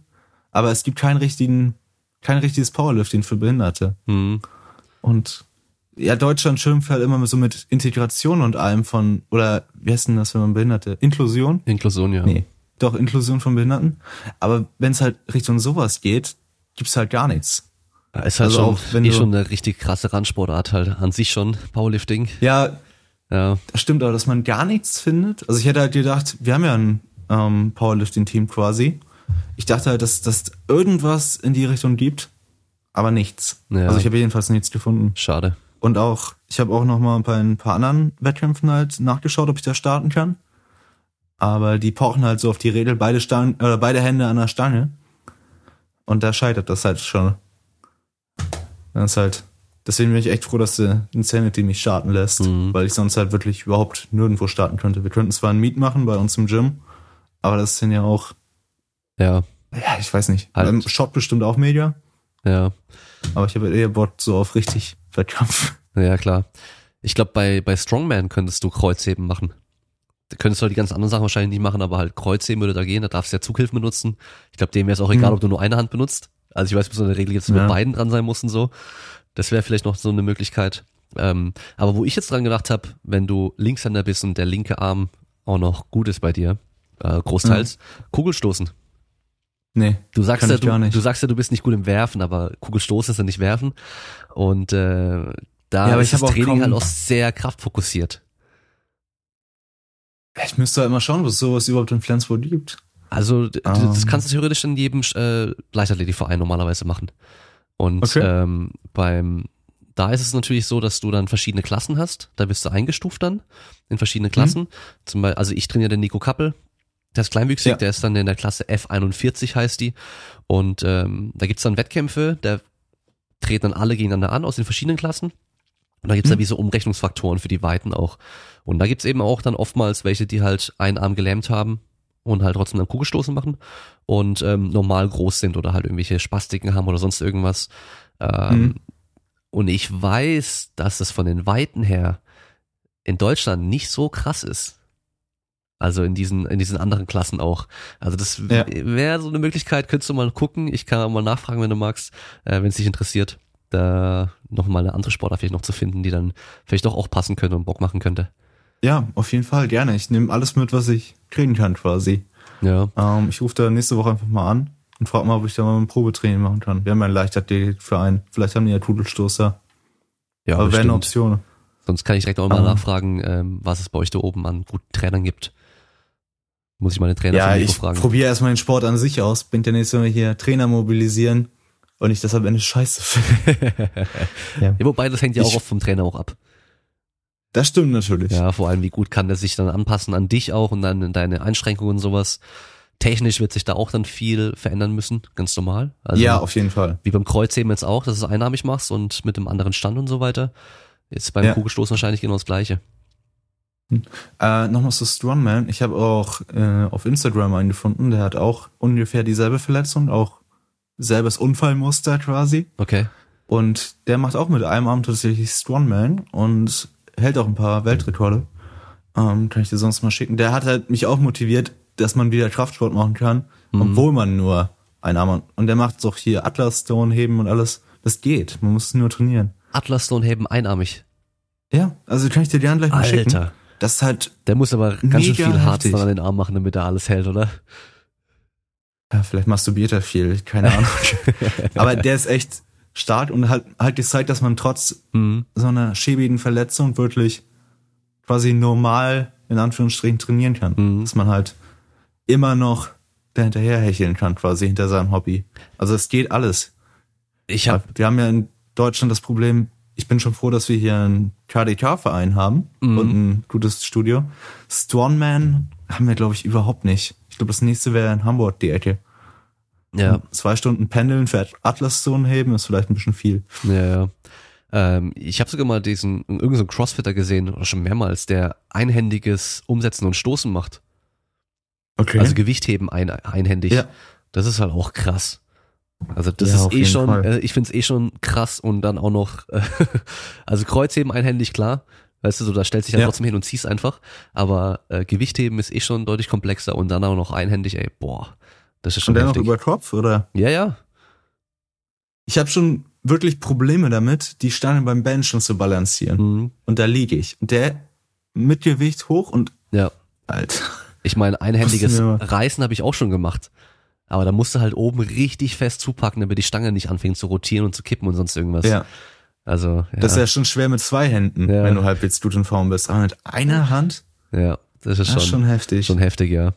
aber es gibt keinen richtigen, kein richtiges Powerlifting für Behinderte. Hm. Und ja, Deutschland schimpft halt immer so mit Integration und allem von, oder wie heißt denn das, wenn man Behinderte? Inklusion? Inklusion, ja. Nee. Doch, Inklusion von Behinderten. Aber wenn es halt Richtung sowas geht, gibt's halt gar nichts. Ja, Ist halt Also schon, auch wenn eh schon eine richtig krasse Randsportart halt an sich schon, Powerlifting. Ja, Ja, das stimmt aber, dass man gar nichts findet. Also ich hätte halt gedacht, wir haben ja ein ähm, Powerlifting-Team quasi. Ich dachte halt, dass dass irgendwas in die Richtung gibt, aber nichts. Ja. Also ich habe jedenfalls nichts gefunden. schade. Und auch, ich habe auch noch mal bei ein paar anderen Wettkämpfen halt nachgeschaut, ob ich da starten kann. Aber die pochen halt so auf die Regel, beide Stangen, oder beide Hände an der Stange. Und da scheitert das halt schon. Das ist halt, deswegen bin ich echt froh, dass der Insanity mich starten lässt, Mhm. weil ich sonst halt wirklich überhaupt nirgendwo starten könnte. Wir könnten zwar ein Meet machen bei uns im Gym, aber das sind ja auch, Ja, ja, ich weiß nicht. Halt. Im Shop bestimmt auch mega, ja, aber ich habe eher Bock so auf richtig Wettkampf. ja, klar. Ich glaube, bei, bei Strongman könntest du Kreuzheben machen. Da könntest du halt die ganzen anderen Sachen wahrscheinlich nicht machen, aber halt Kreuzheben würde da gehen, da darfst du ja Zughilfen benutzen. Ich glaube, dem wäre es auch egal, Mhm. ob du nur eine Hand benutzt. Also ich weiß, bis so eine Regel jetzt mit Ja. beiden dran sein muss und so. Das wäre vielleicht noch so eine Möglichkeit. Ähm, aber wo ich jetzt dran gedacht habe, wenn du Linkshänder bist und der linke Arm auch noch gut ist bei dir, äh, großteils, Kugelstoßen. Nee. Du sagst ja, du, nicht. du sagst ja, du bist nicht gut im Werfen, aber Kugelstoßen ist ja nicht werfen. Und äh, da Ja, ist ich das Training halt auch sehr kraftfokussiert. Ich müsste halt mal schauen, was sowas überhaupt in Flensburg gibt. Also d- das Ähm. kannst du theoretisch in jedem äh, Leichtathletikverein normalerweise machen. Und Okay. ähm, beim da ist es natürlich so, dass du dann verschiedene Klassen hast. Da bist du eingestuft dann in verschiedene Klassen. Zum Beispiel, also ich trainiere den Nico Kappel. Der ist kleinwüchsig, Ja. der ist dann in der Klasse F41 heißt die. Und ähm, da gibt's dann Wettkämpfe, da treten dann alle gegeneinander an aus den verschiedenen Klassen. Und da gibt's dann Mhm. wie so Umrechnungsfaktoren für die Weiten auch. Und da gibt's eben auch dann oftmals welche, die halt einen Arm gelähmt haben und halt trotzdem dann Kugelstoßen machen und ähm, normal groß sind oder halt irgendwelche Spastiken haben oder sonst irgendwas. Ähm, Mhm. Und ich weiß, dass es von den Weiten her in Deutschland nicht so krass ist. Also in diesen, in diesen anderen Klassen auch. Also das Ja. wäre so eine Möglichkeit, könntest du mal gucken. Ich kann auch mal nachfragen, wenn du magst, äh, wenn es dich interessiert, da noch mal eine andere Sportart vielleicht noch zu finden, die dann vielleicht doch auch passen könnte und Bock machen könnte. Ja, auf jeden Fall, gerne. Ich nehme alles mit, was ich kriegen kann quasi. Ja. Ähm, ich rufe da nächste Woche einfach mal an und frage mal, ob ich da mal ein Probetraining machen kann. Wir haben ja einen Leichtathletikverein. Vielleicht haben die ja Tudelstoßer. Ja, aber wäre eine. Option. Sonst kann ich direkt auch mal Ähm. nachfragen, ähm, was es bei euch da oben an guten Trainern gibt. Muss ich mal den Trainer Ja, ich fragen. probiere erstmal den Sport an sich aus. Bringt ja nächstes Mal hier Trainer mobilisieren und ich das am Ende scheiße finde. [LAUGHS] Ja, wobei, das hängt ja auch Ich- oft vom Trainer auch ab. Das stimmt natürlich. Ja, vor allem, wie gut kann der sich dann anpassen an dich auch und dann deine Einschränkungen und sowas. Technisch wird sich da auch dann viel verändern müssen, ganz normal. Also, ja, auf jeden Fall. wie beim Kreuzheben jetzt auch, dass du es einarmig machst und mit einem anderen Stand und so weiter. Ist beim Ja. Kugelstoßen wahrscheinlich genau das Gleiche. Äh, Nochmal zu Strongman. Ich habe auch äh, auf Instagram einen gefunden, der hat auch ungefähr dieselbe Verletzung, auch selbes Unfallmuster quasi. Okay. Und der macht auch mit einem Arm tatsächlich Strongman und hält auch ein paar Weltrekorde. Ähm, kann ich dir sonst mal schicken. Der hat halt mich auch motiviert, dass man wieder Kraftsport machen kann, Mhm. obwohl man nur einen Arm hat. Und der macht doch hier Atlas Stone heben und alles. Das geht. Man muss nur trainieren. Atlas Stone heben einarmig. Ja, also kann ich dir gerne gleich mal schicken. Alter. Das ist halt, Der muss aber ganz schön viel Harz an den Arm machen, damit er alles hält, oder? ja, vielleicht masturbiert er viel, keine Ahnung. [LAUGHS] Aber der ist echt stark und halt, halt gezeigt, dass man trotz Mhm. so einer schäbigen Verletzung wirklich quasi normal in Anführungsstrichen trainieren kann. Mhm. Dass man halt immer noch dahinterher hecheln kann, quasi hinter seinem Hobby. Also es geht alles. Ich habe Wir haben ja in Deutschland das Problem, ich bin schon froh, dass wir hier einen KDK-Verein haben Mhm. und ein gutes Studio. Strongman haben wir, glaube ich, überhaupt nicht. Ich glaube, das nächste wäre in Hamburg die Ecke. Ja, Zwei Stunden pendeln für Atlas-Zonen heben ist vielleicht ein bisschen viel. ja, ja. Ähm, ich habe sogar mal diesen, irgendeinen so Crossfitter gesehen, oder schon mehrmals, der einhändiges Umsetzen und Stoßen macht. Okay. Also Gewichtheben ein, einhändig. Ja. Das ist halt auch krass. Also das Ja, ist eh schon, Fall. äh, ich find's eh schon krass und dann auch noch, äh, [LAUGHS] also Kreuzheben einhändig, klar. Weißt du, so da stellst dich ja Ja. trotzdem hin und ziehst einfach. Aber äh, Gewichtheben ist eh schon deutlich komplexer und dann auch noch einhändig, ey, boah, das ist und schon dann noch heftig. über Kopf, oder? ja, ja. Ich habe schon wirklich Probleme damit, die Stange beim Benchen zu balancieren. Mhm. Und da liege ich. Und der mit Gewicht hoch und Ja. Alter. Ich meine, einhändiges Reißen habe ich auch schon gemacht. Aber da musst du halt oben richtig fest zupacken, damit die Stange nicht anfängt zu rotieren und zu kippen und sonst irgendwas. Ja. Also, ja. Das ist ja schon schwer mit zwei Händen, Ja. wenn du halbwegs gut in Form bist. Aber mit einer Hand, ja, das ist das schon, ist schon heftig. schon heftig, ja.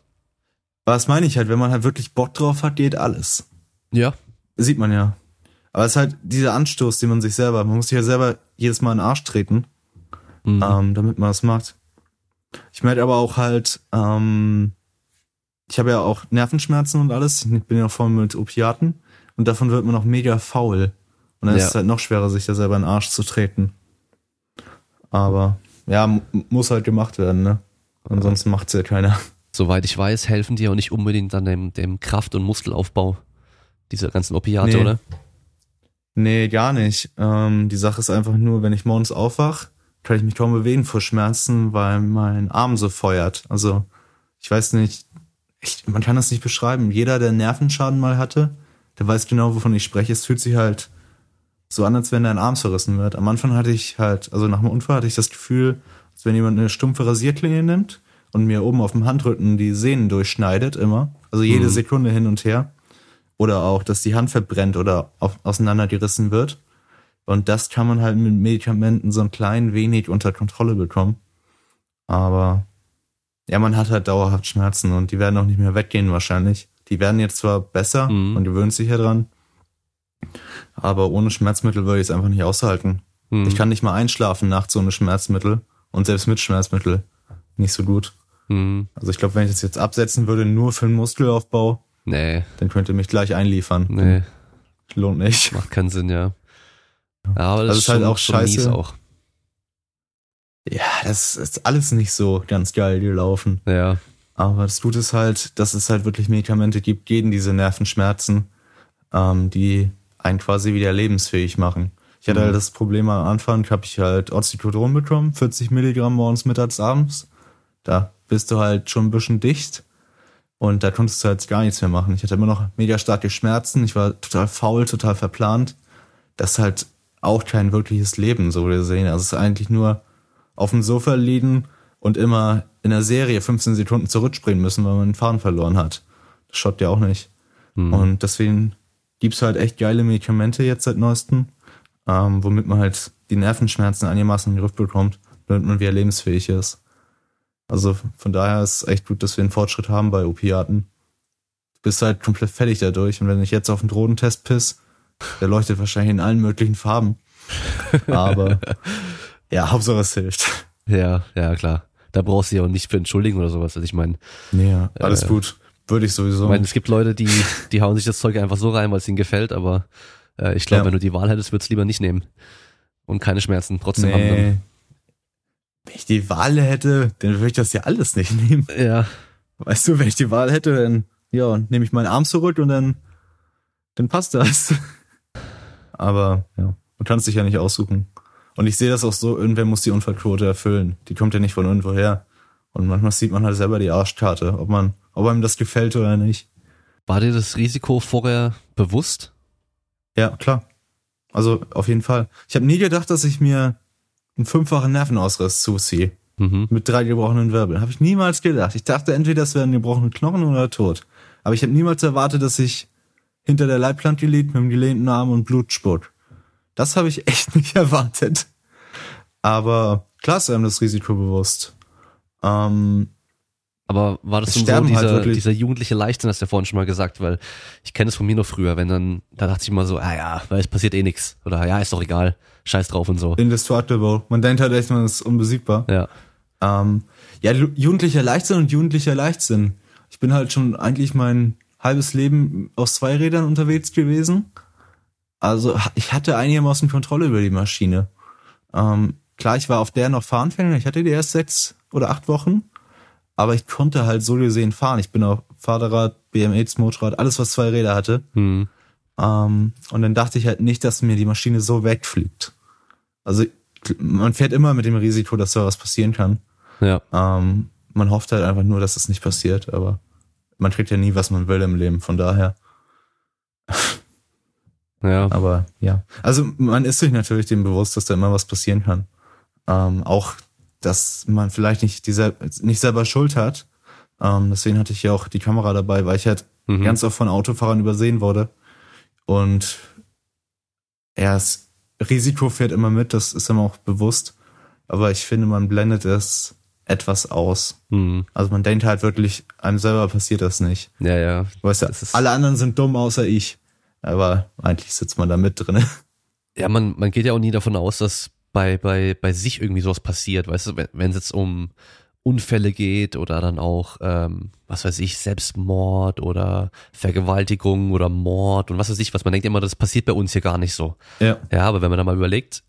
Aber das meine ich halt, wenn man halt wirklich Bock drauf hat, geht alles. Ja, Sieht man ja. Aber es ist halt dieser Anstoß, den man sich selber, man muss sich ja selber jedes Mal in den Arsch treten, mhm. ähm, damit man das macht. Ich merke aber auch halt, ähm, ich habe ja auch Nervenschmerzen und alles. Ich bin ja auch voll mit Opiaten. Und davon wird man auch mega faul. Und dann Ja. ist es halt noch schwerer, sich da selber in den Arsch zu treten. Aber ja, muss halt gemacht werden, ne? Ansonsten macht's ja keiner. Soweit ich weiß, helfen die auch nicht unbedingt an dem, dem Kraft- und Muskelaufbau. Diese ganzen Opiate, Nee. oder? Nee, gar nicht. Ähm, die Sache ist einfach nur, wenn ich morgens aufwach, kann ich mich kaum bewegen vor Schmerzen, weil mein Arm so feuert. Also, ich weiß nicht, ich, man kann das nicht beschreiben. Jeder, der Nervenschaden mal hatte, der weiß genau, wovon ich spreche. Es fühlt sich halt so an, als wenn dein Arm zerrissen wird. Am Anfang hatte ich halt, also nach dem Unfall hatte ich das Gefühl, als wenn jemand eine stumpfe Rasierklinge nimmt und mir oben auf dem Handrücken die Sehnen durchschneidet, immer. Also jede Mhm. Sekunde hin und her. Oder auch, dass die Hand verbrennt oder auf, auseinandergerissen wird. Und das kann man halt mit Medikamenten so ein klein wenig unter Kontrolle bekommen. Aber ja, man hat halt dauerhaft Schmerzen und die werden auch nicht mehr weggehen wahrscheinlich. Die werden jetzt zwar besser, Mhm. man gewöhnt sich ja dran, aber ohne Schmerzmittel würde ich es einfach nicht aushalten. Mhm. Ich kann nicht mal einschlafen nachts ohne Schmerzmittel und selbst mit Schmerzmittel nicht so gut. Mhm. Also ich glaube, wenn ich das jetzt absetzen würde, nur für den Muskelaufbau, Nee, dann könnte mich gleich einliefern. nee, Lohnt nicht. macht keinen Sinn, ja. Ja, aber das Also ist ist halt auch scheiße. auch. Ja, das ist alles nicht so ganz geil gelaufen. Ja, Aber das Gute ist halt, dass es halt wirklich Medikamente gibt gegen diese Nervenschmerzen, ähm, die einen quasi wieder lebensfähig machen. Ich hatte Mhm. halt das Problem am Anfang, habe ich halt Oxycodon bekommen, 40 Milligramm morgens, mittags, abends. Da bist du halt schon ein bisschen dicht und da konntest du halt gar nichts mehr machen. Ich hatte immer noch mega starke Schmerzen, ich war total faul, total verplant. Das ist halt auch kein wirkliches Leben, so gesehen. Also es ist eigentlich nur auf dem Sofa liegen und immer in der Serie 15 Sekunden zurückspringen müssen, weil man den Faden verloren hat. Das schaut ja auch nicht. Mhm. Und deswegen gibt's halt echt geile Medikamente jetzt seit neuestem, ähm, womit man halt die Nervenschmerzen einigermaßen in den Griff bekommt, damit man wieder lebensfähig ist. Also von daher ist es echt gut, dass wir einen Fortschritt haben bei Opiaten. Du bist halt komplett fertig dadurch und wenn ich jetzt auf den Drogentest piss, der leuchtet wahrscheinlich in allen möglichen Farben. [LAUGHS] Aber ja, Hauptsache es hilft. ja, ja, klar. Da brauchst du dich auch nicht für entschuldigen oder sowas. Also ich meine, Nee, ja, alles Äh, gut. Würde ich sowieso. ich meine, es gibt Leute, die, die hauen sich das Zeug einfach so rein, weil es ihnen gefällt, aber äh, ich glaube, Ja. wenn du die Wahl hättest, würdest du lieber nicht nehmen. Und keine Schmerzen trotzdem haben. nee. Wenn ich die Wahl hätte, dann würde ich das ja alles nicht nehmen. Dann. Ja, Weißt du, wenn ich die Wahl hätte, dann ja, nehme ich meinen Arm zurück und dann, dann passt das. [LAUGHS] Aber ja, du kannst dich ja nicht aussuchen. Und ich sehe das auch so, irgendwer muss die Unfallquote erfüllen. Die kommt ja nicht von irgendwo her. Und manchmal sieht man halt selber die Arschkarte, ob man, ob einem das gefällt oder nicht. war dir das Risiko vorher bewusst? Ja, klar. Also auf jeden Fall. Ich habe nie gedacht, dass ich mir einen fünffachen Nervenausriss zuziehe. Mhm. Mit drei gebrochenen Wirbeln. Habe ich niemals gedacht. Ich dachte entweder, das wären gebrochene Knochen oder tot. Aber ich habe niemals erwartet, dass ich hinter der Leitplanke liegt mit dem gelähmten Arm und Blut spuckt. Das habe ich echt [LAUGHS] nicht erwartet. Aber klar ist einem das Risiko bewusst. Ähm, Aber war das dann so halt dieser, wirklich- dieser jugendliche Leichtsinn, hast du ja vorhin schon mal gesagt, weil ich kenne es von mir noch früher, wenn dann, da dachte ich immer so, ah ja, weil es passiert eh nix Oder ja, ist doch egal, scheiß drauf und so. Indestructible. Man denkt halt echt, man ist unbesiegbar. Ja. Ähm, ja, jugendlicher Leichtsinn und jugendlicher Leichtsinn. Ich bin halt schon eigentlich mein halbes Leben auf zwei Rädern unterwegs gewesen. Also ich hatte einigermaßen Kontrolle über die Maschine. Ähm, klar, ich war auf der noch Fahranfänger. Ich hatte die erst sechs oder acht Wochen. Aber ich konnte halt so gesehen fahren. Ich bin auf Fahrrad, BMX, Motorrad, alles was zwei Räder hatte. Hm. Ähm, und dann dachte ich halt nicht, dass mir die Maschine so wegfliegt. Also man fährt immer mit dem Risiko, dass da was passieren kann. Ja. Ähm, man hofft halt einfach nur, dass es nicht passiert, aber man kriegt ja nie, was man will im Leben, von daher. [LAUGHS] Ja. Aber ja. Also man ist sich natürlich dem bewusst, dass da immer was passieren kann. Ähm, auch, dass man vielleicht nicht, diese, nicht selber Schuld hat. Ähm, deswegen hatte ich ja auch die Kamera dabei, weil ich halt Mhm. ganz oft von Autofahrern übersehen wurde. Und ja, das Risiko fährt immer mit, das ist einem auch bewusst. Aber ich finde, man blendet es etwas aus. Hm. Also man denkt halt wirklich, einem selber passiert das nicht. Ja, ja. Weißt du, alle anderen sind dumm außer ich. Aber eigentlich sitzt man da mit drin. Ja, man, man geht ja auch nie davon aus, dass bei, bei, bei sich irgendwie sowas passiert, weißt du, wenn es jetzt um Unfälle geht oder dann auch, ähm, was weiß ich, Selbstmord oder Vergewaltigung oder Mord und was weiß ich, was man denkt immer, das passiert bei uns hier gar nicht so. Ja. Ja, aber wenn man da mal überlegt,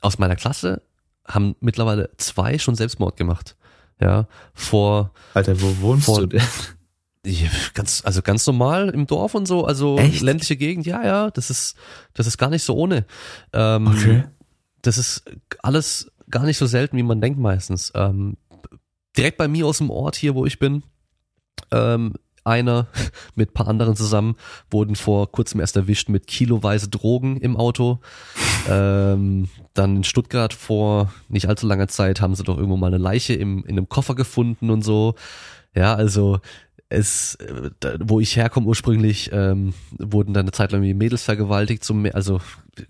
aus meiner Klasse haben mittlerweile zwei schon Selbstmord gemacht. Ja, vor Alter, wo wohnst Voll. du denn? Ja, ganz, also ganz normal im Dorf und so, also Echt? ländliche Gegend, ja, ja, das ist, das ist gar nicht so ohne. Ähm, Das ist alles gar nicht so selten, wie man denkt meistens. Ähm, direkt bei mir aus dem Ort hier, wo ich bin, ähm, einer [LAUGHS] mit ein paar anderen zusammen wurden vor kurzem erst erwischt mit kiloweise Drogen im Auto. Ähm, dann in Stuttgart vor nicht allzu langer Zeit haben sie doch irgendwo mal eine Leiche im, in einem Koffer gefunden und so. Ja, also es, äh, wo ich herkomme ursprünglich, ähm, wurden dann eine Zeit lang die Mädels vergewaltigt, so mehr, also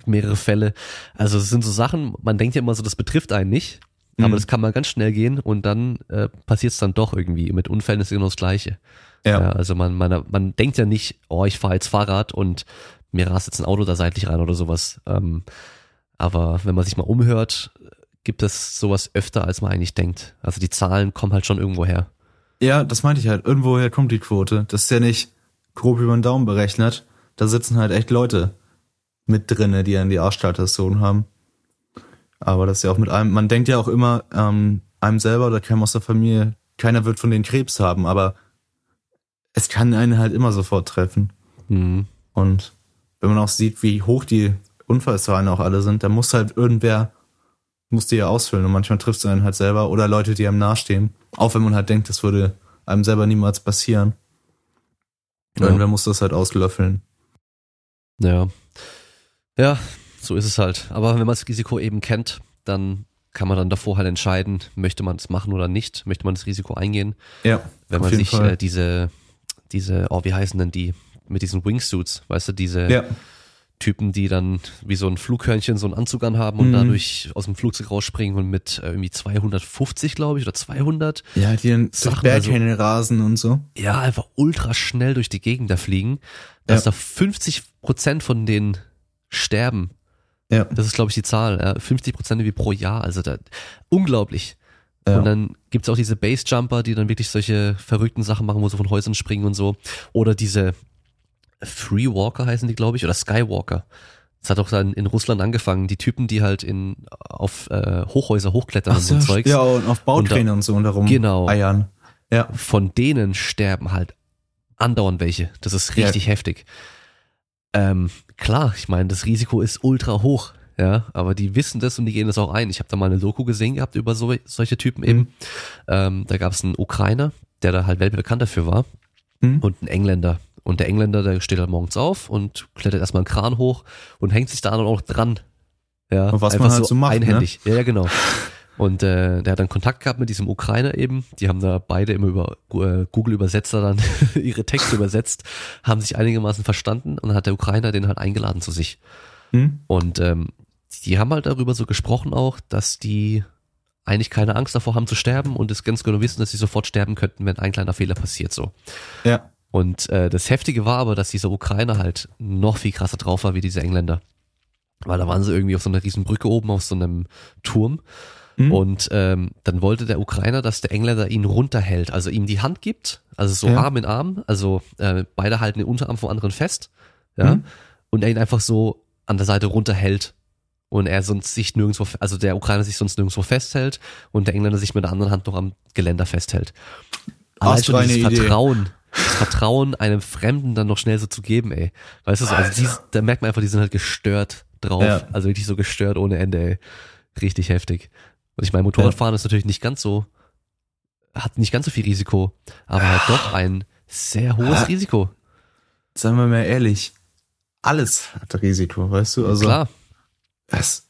mehrere Fälle. Also es sind so Sachen, man denkt ja immer so, das betrifft einen nicht, aber Mhm. das kann mal ganz schnell gehen und dann äh, passiert es dann doch irgendwie. Mit Unfällen ist genau das Gleiche. Ja. Ja, also man, man, man denkt ja nicht, oh, ich fahre jetzt Fahrrad und mir rast jetzt ein Auto da seitlich rein oder sowas. Ähm, aber wenn man sich mal umhört, gibt es sowas öfter, als man eigentlich denkt. Also die Zahlen kommen halt schon irgendwo her. Ja, das meinte ich halt. Irgendwoher kommt die Quote. Das ist ja nicht grob über den Daumen berechnet. Da sitzen halt echt Leute mit drinne, die dann die Arschstaltation haben. Aber das ist ja auch mit einem, man denkt ja auch immer, ähm, einem selber oder keinem aus der Familie, keiner wird von den Krebs haben, aber es kann einen halt immer sofort treffen. Mhm. Und wenn man auch sieht, wie hoch die Unfallzahlen auch alle sind, dann muss halt irgendwer, muss die ja ausfüllen. Und manchmal trifft es einen halt selber oder Leute, die einem nahestehen. Auch wenn man halt denkt, das würde einem selber niemals passieren. Ja. Irgendwer muss das halt auslöffeln. Ja. Ja, so ist es halt. Aber wenn man das Risiko eben kennt, dann kann man dann davor halt entscheiden, möchte man es machen oder nicht, möchte man das Risiko eingehen. Ja, Wenn auf man sich äh, diese, diese, oh, wie heißen denn die, mit diesen Wingsuits, weißt du, diese ja, Typen, die dann wie so ein Flughörnchen so einen Anzug anhaben und Mhm. dadurch aus dem Flugzeug rausspringen und mit äh, irgendwie 250, glaube ich, oder 200, ja, die dann Sachen, Berghänge rasen und so. ja, einfach ultra schnell durch die Gegend da fliegen, dass Ja. da 50 Prozent von denen sterben. Ja, Das ist, glaube ich, die Zahl. Ja. 50 Prozent wie pro Jahr. Also da, unglaublich. Ja. Und dann gibt's auch diese Basejumper, die dann wirklich solche verrückten Sachen machen, wo sie von Häusern springen und so. Oder diese Freewalker heißen die, glaube ich, oder Skywalker. Das hat auch dann in Russland angefangen. Die Typen, die halt in auf äh, Hochhäuser hochklettern Ach und so Zeugs. ja, und auf Bautränen und, so und darum Genau. eiern. Ja, Von denen sterben halt andauernd welche. Das ist richtig heftig. Ähm, klar, ich meine, das Risiko ist ultra hoch, ja, aber die wissen das und die gehen das auch ein. Ich habe da mal eine Doku gesehen gehabt über so, solche Typen eben. Ähm, da gab es einen Ukrainer, der da halt weltbekannt dafür war Mhm. und einen Engländer. Und der Engländer, der steht halt morgens auf und klettert erstmal einen Kran hoch und hängt sich da dann auch noch dran. Ja, Und was einfach man halt so macht, ne? einhändig. Ja, ja, genau. Und äh, der hat dann Kontakt gehabt mit diesem Ukrainer eben. Die haben da beide immer über äh, Google Übersetzer dann [LAUGHS] ihre Texte übersetzt, haben sich einigermaßen verstanden und dann hat der Ukrainer den halt eingeladen zu sich. Hm? Und ähm, die haben halt darüber so gesprochen auch, dass die eigentlich keine Angst davor haben zu sterben und es ganz genau wissen, dass sie sofort sterben könnten, wenn ein kleiner Fehler passiert so. Ja. Und äh, das Heftige war aber, dass dieser Ukrainer halt noch viel krasser drauf war wie diese Engländer. Weil da waren sie irgendwie auf so einer riesen Brücke oben auf so einem Turm. Mhm. Und ähm, dann wollte der Ukrainer, dass der Engländer ihn runterhält, also ihm die Hand gibt, also so Ja. Arm in Arm, also äh, beide halten den Unterarm vom anderen fest, ja, Mhm. und er ihn einfach so an der Seite runterhält und er sonst sich nirgendwo, also der Ukrainer sich sonst nirgendwo festhält und der Engländer sich mit der anderen Hand noch am Geländer festhält. Allein schon dieses Idee. Vertrauen, das Vertrauen einem Fremden dann noch schnell so zu geben, ey. Weißt du so, also die, da merkt man einfach, die sind halt gestört drauf. Ja. Also wirklich so gestört ohne Ende, ey. Richtig heftig. Und ich meine, Motorradfahren ist natürlich nicht ganz so, hat nicht ganz so viel Risiko, aber halt doch ein sehr hohes Ah. Risiko. Seien wir mal ehrlich, alles hat Risiko, weißt du? Also, Klar. Es,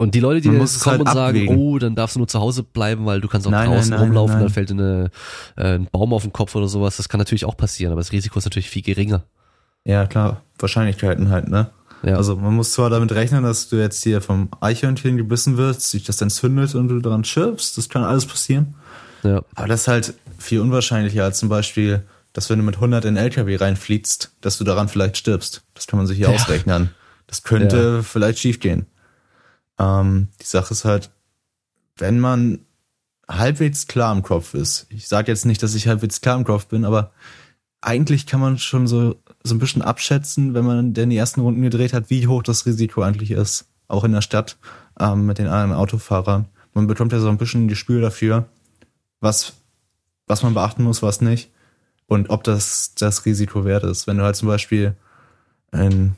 Und die Leute, die Man es kommen halt und sagen, abwägen. oh, dann darfst du nur zu Hause bleiben, weil du kannst auch Nein, draußen nein, rumlaufen, nein. dann fällt dir eine, äh, ein Baum auf den Kopf oder sowas. Das kann natürlich auch passieren, aber das Risiko ist natürlich viel geringer. ja, klar, Wahrscheinlichkeiten halt, ne? Ja. Also man muss zwar damit rechnen, dass du jetzt hier vom Eichhörnchen gebissen wirst, sich das dann zündet und du daran stirbst, das kann alles passieren. ja. Aber das ist halt viel unwahrscheinlicher als zum Beispiel, dass wenn du mit 100 in LKW reinfliegst, dass du daran vielleicht stirbst. Das kann man sich hier Ja. ausrechnen. Das könnte vielleicht schiefgehen. Ähm, die Sache ist halt, wenn man halbwegs klar im Kopf ist, ich sage jetzt nicht, dass ich halbwegs klar im Kopf bin, aber eigentlich kann man schon so, so ein bisschen abschätzen, wenn man denn die ersten Runden gedreht hat, wie hoch das Risiko eigentlich ist. Auch in der Stadt ähm, mit den anderen Autofahrern. Man bekommt ja so ein bisschen ein Gespür dafür, was, was man beachten muss, was nicht. Und ob das das Risiko wert ist. Wenn du halt zum Beispiel in,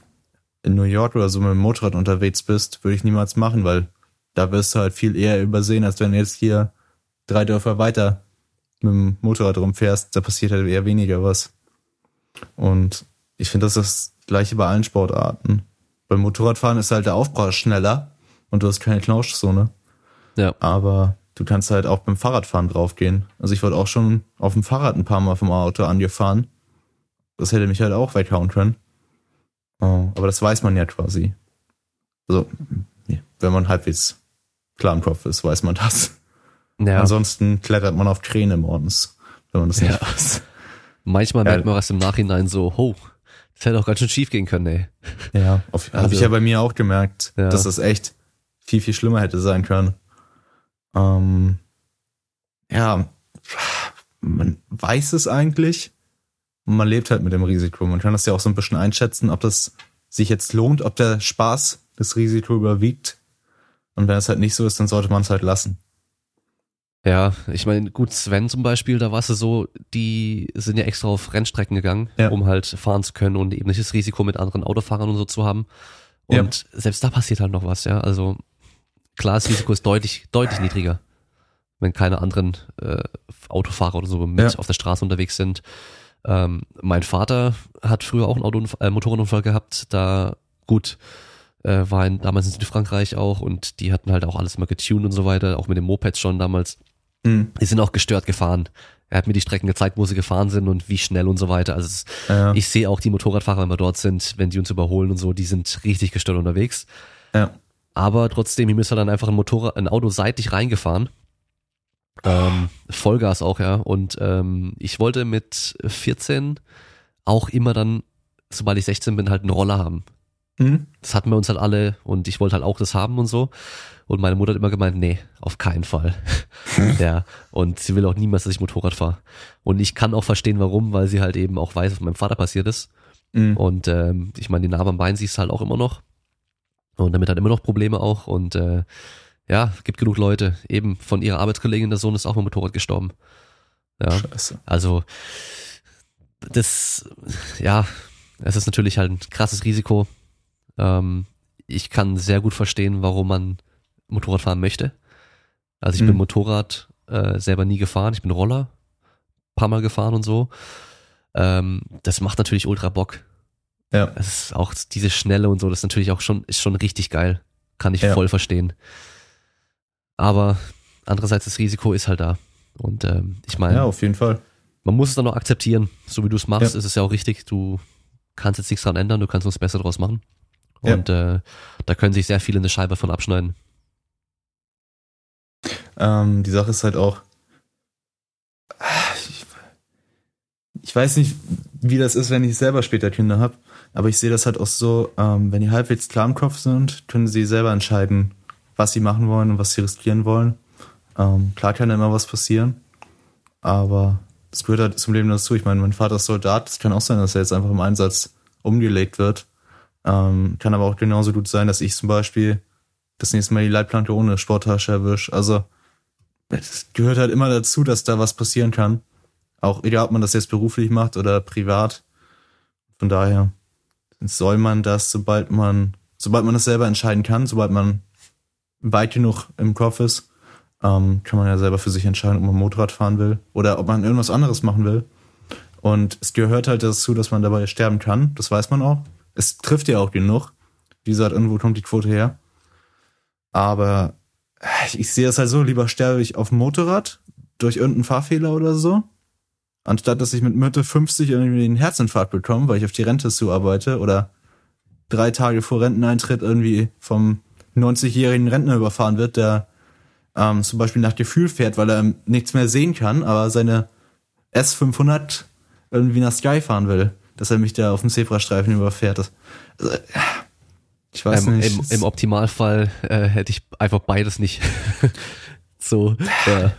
in New York oder so mit dem Motorrad unterwegs bist, würde ich niemals machen, weil da wirst du halt viel eher übersehen, als wenn du jetzt hier drei Dörfer weiter mit dem Motorrad rumfährst. Da passiert halt eher weniger was. Und ich finde, das ist das gleiche bei allen Sportarten. Beim Motorradfahren ist halt der Aufprall schneller und du hast keine Knautschzone. Ja. Aber du kannst halt auch beim Fahrradfahren draufgehen. Also ich wurde auch schon auf dem Fahrrad ein paar Mal vom Auto angefahren. Das hätte mich halt auch weghauen können. Oh, aber das weiß man ja quasi. Also, ja, wenn man halbwegs klar im Kopf ist, weiß man das. ja. Ansonsten klettert man auf Kräne morgens, wenn man das Ja. nicht weiß. Manchmal Ja. merkt man was im Nachhinein so, ho, das hätte auch ganz schön schief gehen können, ey. Ja, auf, habe Also- ich ja bei mir auch gemerkt, Ja. dass das echt viel, viel schlimmer hätte sein können. Ähm, ja, man weiß es eigentlich und man lebt halt mit dem Risiko. Man kann das ja auch so ein bisschen einschätzen, ob das sich jetzt lohnt, ob der Spaß das Risiko überwiegt. Und wenn es halt nicht so ist, dann sollte man es halt lassen. Ja, ich meine, gut, Sven zum Beispiel, da war es ja so, die sind ja extra auf Rennstrecken gegangen, Ja. um halt fahren zu können und eben nicht das Risiko mit anderen Autofahrern und so zu haben. Und selbst da passiert halt noch was, ja. Also klar, das Risiko ist deutlich, deutlich niedriger, wenn keine anderen äh, Autofahrer oder so mit Ja. auf der Straße unterwegs sind. Ähm, mein Vater hat früher auch einen Auto äh, Motorradunfall gehabt, da gut, äh, war in, damals in Südfrankreich auch und die hatten halt auch alles mal getuned und so weiter, auch mit den Mopeds schon damals. Mhm. Die sind auch gestört gefahren. Er hat mir die Strecken gezeigt, wo sie gefahren sind und wie schnell und so weiter. Also es, Ja. ich sehe auch die Motorradfahrer, wenn wir dort sind, wenn die uns überholen und so, die sind richtig gestört unterwegs. Ja. Aber trotzdem, ihm ist er dann einfach ein Motorrad, ein Auto seitlich reingefahren. Ähm, Vollgas auch, ja. Und ähm, ich wollte mit 14 auch immer dann, sobald ich 16 bin, halt einen Roller haben. Mhm. Das hatten wir uns halt alle und ich wollte halt auch das haben und so. Und meine Mutter hat immer gemeint, nee, auf keinen Fall. [LAUGHS] ja. Und sie will auch niemals, dass ich Motorrad fahre. Und ich kann auch verstehen, warum, weil sie halt eben auch weiß, was meinem Vater passiert ist. Mhm. Und ähm, ich meine, die Narbe am Bein siehst du halt auch immer noch. Und damit hat immer noch Probleme auch. Und äh, ja, gibt genug Leute. Eben von ihrer Arbeitskollegin, der Sohn ist auch mit dem Motorrad gestorben. Ja. Scheiße. Also das, ja, es ist natürlich halt ein krasses Risiko. Ähm, ich kann sehr gut verstehen, warum man Motorrad fahren möchte. Also ich bin Mhm. Motorrad äh, selber nie gefahren, ich bin Roller, paar Mal gefahren und so. Ähm, das macht natürlich ultra Bock. Ja. Es ist auch diese Schnelle und so, das ist natürlich auch schon, ist schon richtig geil. Kann ich Ja. voll verstehen. Aber andererseits das Risiko ist halt da. Und ähm, ich meine, ja, auf jeden Fall. man muss es dann auch akzeptieren. So wie du es machst, Ja. ist es ja auch richtig. Du kannst jetzt nichts dran ändern, du kannst uns besser draus machen. Ja. Und äh, da können sich sehr viele eine Scheibe von abschneiden. Ähm, die Sache ist halt auch, ich, ich weiß nicht, wie das ist, wenn ich selber später Kinder habe, aber ich sehe das halt auch so, ähm, wenn die halbwegs klar im Kopf sind, können sie selber entscheiden, was sie machen wollen und was sie riskieren wollen. Ähm, klar kann da immer was passieren, aber das gehört halt zum Leben dazu. Ich meine, mein Vater ist Soldat, es kann auch sein, dass er jetzt einfach im Einsatz umgelegt wird. Ähm, kann aber auch genauso gut sein, dass ich zum Beispiel das nächste Mal die Leitplanke ohne Sporttasche erwische. Also es gehört halt immer dazu, dass da was passieren kann. Auch egal, ob man das jetzt beruflich macht oder privat. Von daher soll man das, sobald man, sobald man das selber entscheiden kann, sobald man weit genug im Kopf ist, ähm, kann man ja selber für sich entscheiden, ob man Motorrad fahren will oder ob man irgendwas anderes machen will. Und es gehört halt dazu, dass man dabei sterben kann. Das weiß man auch. Es trifft ja auch genug. Wie gesagt, irgendwo kommt die Quote her. Aber ich sehe es halt so, lieber sterbe ich auf Motorrad durch irgendeinen Fahrfehler oder so, anstatt dass ich mit Mitte 50 irgendwie einen Herzinfarkt bekomme, weil ich auf die Rente zuarbeite oder drei Tage vor Renteneintritt irgendwie vom 90-jährigen Rentner überfahren wird, der ähm, zum Beispiel nach Gefühl fährt, weil er nichts mehr sehen kann, aber seine S500 irgendwie nach Sky fahren will, dass er mich da auf dem Zebrastreifen überfährt. Das, also, ich weiß ähm, nicht. Im, Im, Optimalfall äh, hätte ich einfach beides nicht. [LAUGHS] so. Ja.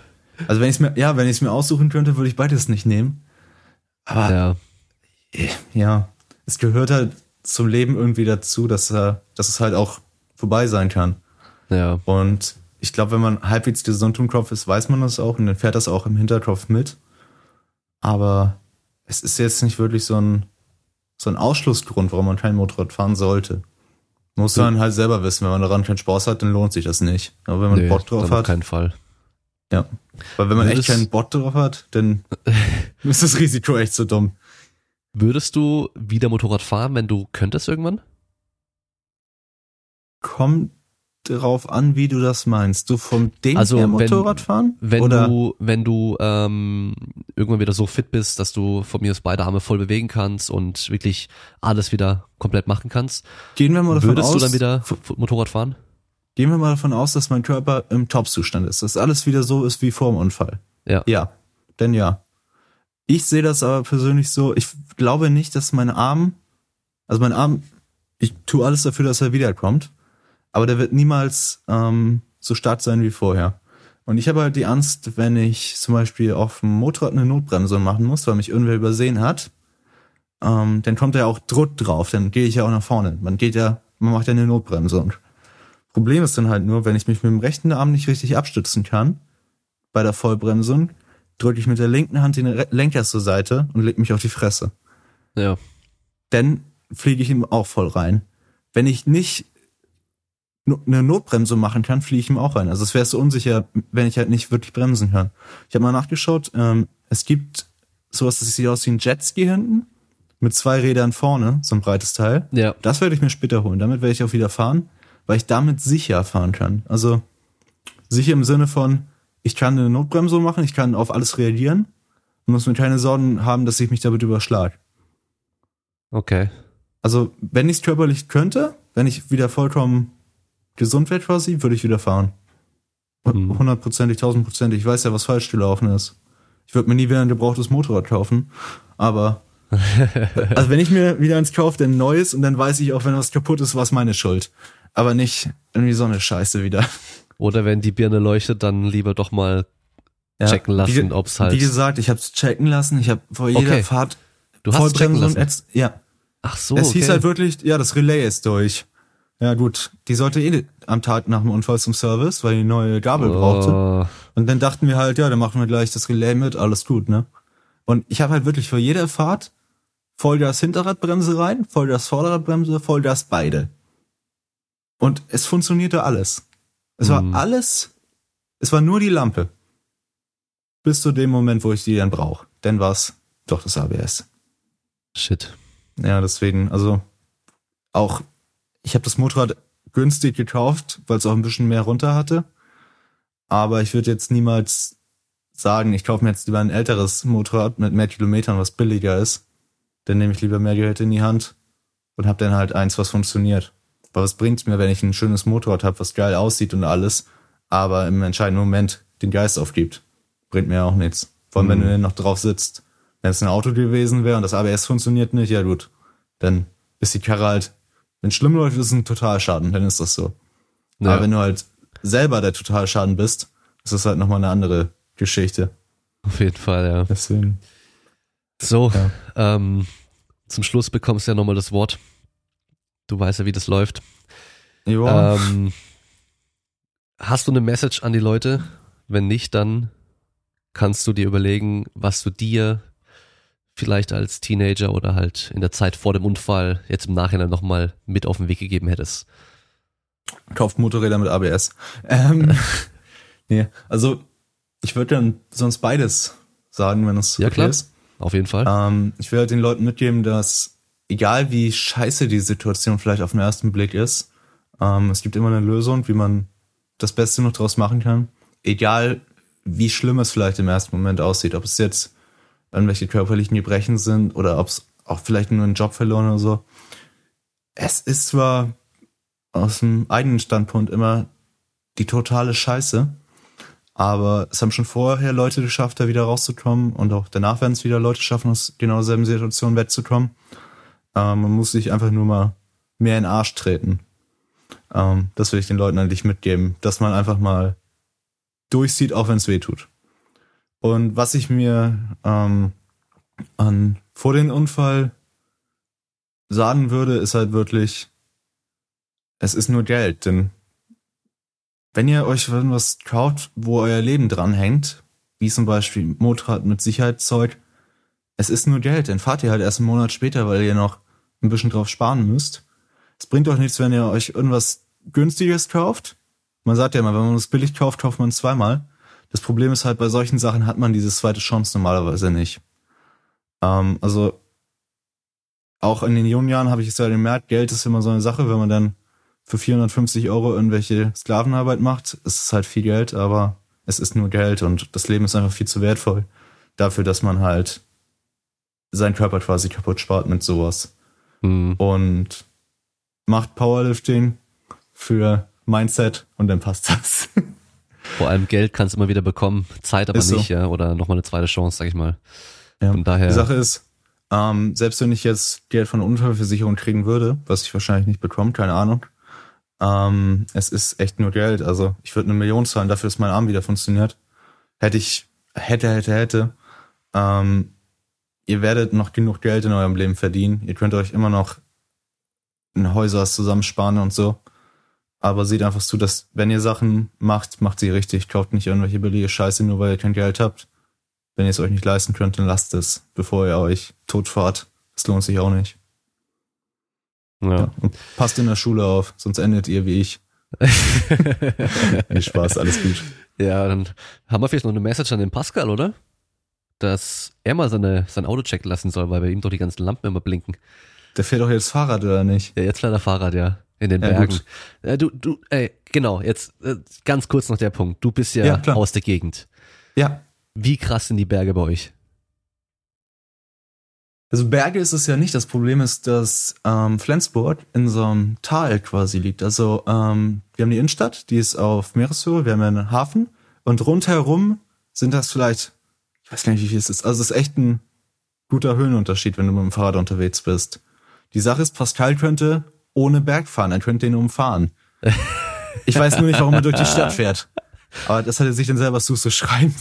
Also wenn ich mir, ja, wenn ich es mir aussuchen könnte, würde ich beides nicht nehmen. Aber ja. ja, es gehört halt zum Leben irgendwie dazu, dass, äh, dass es halt auch vorbei sein kann. Ja. Und ich glaube, wenn man halbwegs gesund im Kopf ist, weiß man das auch und dann fährt das auch im Hinterkopf mit. Aber es ist jetzt nicht wirklich so ein, so ein Ausschlussgrund, warum man kein Motorrad fahren sollte. Muss man halt selber wissen, wenn man daran keinen Spaß hat, dann lohnt sich das nicht. Aber wenn man nee, Bock drauf hat. Auf keinen Fall. Ja. Weil wenn man Würdest, echt keinen Bock drauf hat, dann [LAUGHS] ist das Risiko echt so dumm. Würdest du wieder Motorrad fahren, wenn du könntest irgendwann? Kommt drauf an, wie du das meinst. Du vom Ding also her Motorrad fahren? Wenn oder? du, wenn du ähm, irgendwann wieder so fit bist, dass du von mir aus beide Arme voll bewegen kannst und wirklich alles wieder komplett machen kannst. Gehen wir mal davon würdest aus, du dann wieder Motorrad fahren? Gehen wir mal davon aus, dass mein Körper im Top-Zustand ist, dass alles wieder so ist wie vor dem Unfall. Ja. Ja. Denn ja. Ich sehe das aber persönlich so, ich glaube nicht, dass mein Arm, also mein Arm, ich tue alles dafür, dass er wiederkommt aber der wird niemals ähm, so stark sein wie vorher. Und ich habe halt die Angst, wenn ich zum Beispiel auf dem Motorrad eine Notbremse machen muss, weil mich irgendwer übersehen hat, ähm, dann kommt ja auch Druck drauf, dann gehe ich ja auch nach vorne. Man geht ja, man macht ja eine Notbremse. Und Problem ist dann halt nur, wenn ich mich mit dem rechten Arm nicht richtig abstützen kann, bei der Vollbremsung, drücke ich mit der linken Hand den Lenker zur Seite und leg mich auf die Fresse. Ja. Dann fliege ich ihm auch voll rein. Wenn ich nicht eine Notbremse machen kann, fliege ich ihm auch rein. Also es wäre so unsicher, wenn ich halt nicht wirklich bremsen kann. Ich habe mal nachgeschaut, ähm, es gibt sowas, das sieht aus wie ein Jetski hinten, mit zwei Rädern vorne, so ein breites Teil. Ja. Das werde ich mir später holen. Damit werde ich auch wieder fahren, weil ich damit sicher fahren kann. Also sicher im Sinne von, ich kann eine Notbremse machen, ich kann auf alles reagieren und muss mir keine Sorgen haben, dass ich mich damit überschlag. Okay. Also, wenn ich es körperlich könnte, wenn ich wieder vollkommen gesund wäre quasi, würde ich wieder fahren. Mhm. Hundertprozentig, tausendprozentig. Ich weiß ja, was falsch gelaufen ist. Ich würde mir nie wieder ein gebrauchtes Motorrad kaufen, aber [LAUGHS] also wenn ich mir wieder eins kaufe, dann neues und dann weiß ich auch, wenn was kaputt ist, war es meine Schuld. Aber nicht irgendwie so eine Scheiße wieder. Oder wenn die Birne leuchtet, dann lieber doch mal ja, checken lassen, ob es halt. Wie gesagt, ich habe es checken lassen. Ich habe vor jeder okay. Fahrt du hast checken lassen. Ja. Ach so. Es okay. hieß halt wirklich, ja, das Relais ist durch. Ja gut, die sollte eh am Tag nach dem Unfall zum Service, weil die neue Gabel oh. brauchte. Und dann dachten wir halt, ja, dann machen wir gleich das Relais mit, alles gut, ne? Und ich habe halt wirklich für jede Fahrt Vollgas Hinterradbremse rein, Vollgas Vorderradbremse, Vollgas beide. Und es funktionierte alles. Es war mhm. alles, es war nur die Lampe. Bis zu dem Moment, wo ich die dann brauche. Dann war's doch das ABS. Shit. Ja, deswegen, also auch ich habe das Motorrad günstig gekauft, weil es auch ein bisschen mehr runter hatte. Aber ich würde jetzt niemals sagen, ich kaufe mir jetzt lieber ein älteres Motorrad mit mehr Kilometern, was billiger ist. Dann nehme ich lieber mehr Geld in die Hand und habe dann halt eins, was funktioniert. Aber was bringt's mir, wenn ich ein schönes Motorrad habe, was geil aussieht und alles, aber im entscheidenden Moment den Geist aufgibt. Bringt mir auch nichts. Vor allem, wenn du noch drauf sitzt. Wenn es ein Auto gewesen wäre und das ABS funktioniert nicht, ja gut. Dann ist die Karre halt, wenn es schlimm läuft, ist es ein Totalschaden, dann ist das so. Ja. Aber wenn du halt selber der Totalschaden bist, ist das halt nochmal eine andere Geschichte. Auf jeden Fall, ja. Deswegen. So, Ja. ähm, zum Schluss bekommst du ja nochmal das Wort. Du weißt ja, wie das läuft. Ja. Ähm, hast du eine Message an die Leute? Wenn nicht, dann kannst du dir überlegen, was du dir vielleicht als Teenager oder halt in der Zeit vor dem Unfall jetzt im Nachhinein nochmal mit auf den Weg gegeben hättest. kauft Motorräder mit ABS. Ähm, [LAUGHS] nee, also ich würde dann sonst beides sagen, wenn es Ja, okay klar. ist. Auf jeden Fall. Ähm, ich will halt den Leuten mitgeben, dass egal wie scheiße die Situation vielleicht auf den ersten Blick ist, ähm, es gibt immer eine Lösung, wie man das Beste noch draus machen kann. Egal wie schlimm es vielleicht im ersten Moment aussieht, ob es jetzt irgendwelche körperlichen Gebrechen sind oder ob es auch vielleicht nur einen Job verloren oder so. Es ist zwar aus dem eigenen Standpunkt immer die totale Scheiße, aber es haben schon vorher Leute geschafft, da wieder rauszukommen und auch danach werden es wieder Leute schaffen, aus genau derselben Situation wegzukommen. Ähm, man muss sich einfach nur mal mehr in den Arsch treten. Ähm, das will ich den Leuten eigentlich mitgeben, dass man einfach mal durchzieht, auch wenn es weh tut. Und was ich mir ähm, an vor dem Unfall sagen würde, ist halt wirklich, es ist nur Geld, denn wenn ihr euch irgendwas kauft, wo euer Leben dranhängt, wie zum Beispiel Motorrad mit Sicherheitszeug, es ist nur Geld, dann fahrt ihr halt erst einen Monat später, weil ihr noch ein bisschen drauf sparen müsst. Es bringt euch nichts, wenn ihr euch irgendwas günstiges kauft. Man sagt ja immer, wenn man es billig kauft, kauft man zweimal. Das Problem ist halt, bei solchen Sachen hat man diese zweite Chance normalerweise nicht. Ähm, also auch in den jungen Jahren habe ich es ja gemerkt, Geld ist immer so eine Sache, wenn man dann für 450 Euro irgendwelche Sklavenarbeit macht, ist es halt viel Geld, aber es ist nur Geld und das Leben ist einfach viel zu wertvoll dafür, dass man halt seinen Körper quasi kaputt spart mit sowas. Hm. Und macht Powerlifting für Mindset und dann passt das. [LAUGHS] Vor allem Geld kannst du immer wieder bekommen, Zeit aber Ist so. nicht, ja. Oder nochmal eine zweite Chance, sag ich mal. Ja. Von daher. Die Sache ist, ähm, selbst wenn ich jetzt Geld von der Unfallversicherung kriegen würde, was ich wahrscheinlich nicht bekomme, keine Ahnung, ähm, es ist echt nur Geld. Also ich würde eine Million zahlen dafür, dass mein Arm wieder funktioniert. Hätte ich, hätte, hätte, hätte. Ähm, ihr werdet noch genug Geld in eurem Leben verdienen. Ihr könnt euch immer noch ein Häuser zusammensparen und so. Aber seht einfach zu, dass wenn ihr Sachen macht, macht sie richtig. Kauft nicht irgendwelche billige Scheiße, nur weil ihr kein Geld habt. Wenn ihr es euch nicht leisten könnt, dann lasst es, bevor ihr euch totfahrt. Das lohnt sich auch nicht. ja. Ja. Und passt in der Schule auf, sonst endet ihr wie ich. [LAUGHS] Nee, Spaß, alles gut. Ja, dann haben wir vielleicht noch eine Message an den Pascal, oder? Dass er mal seine, sein Auto checken lassen soll, weil bei ihm doch die ganzen Lampen immer blinken. Der fährt doch jetzt Fahrrad, oder nicht? Ja, jetzt leider Fahrrad, ja. In den Ja, Bergen. gut. Äh, du, du, ey, genau, jetzt äh, ganz kurz noch der Punkt. Du bist ja, Ja, aus der Gegend. Ja. Wie krass sind die Berge bei euch? Also Berge ist es ja nicht. Das Problem ist, dass ähm, Flensburg in so einem Tal quasi liegt. Also ähm, wir haben die Innenstadt, die ist auf Meereshöhe, wir haben einen Hafen und rundherum sind das vielleicht, ich weiß gar nicht, wie viel es ist. Also es ist echt ein guter Höhenunterschied, wenn du mit dem Fahrrad unterwegs bist. Die Sache ist, Pascal könnte ohne Berg fahren, er könnte den umfahren. [LAUGHS] Ich weiß nur nicht, warum er durch die Stadt fährt. Aber das hat er sich dann selber zuzuschreiben.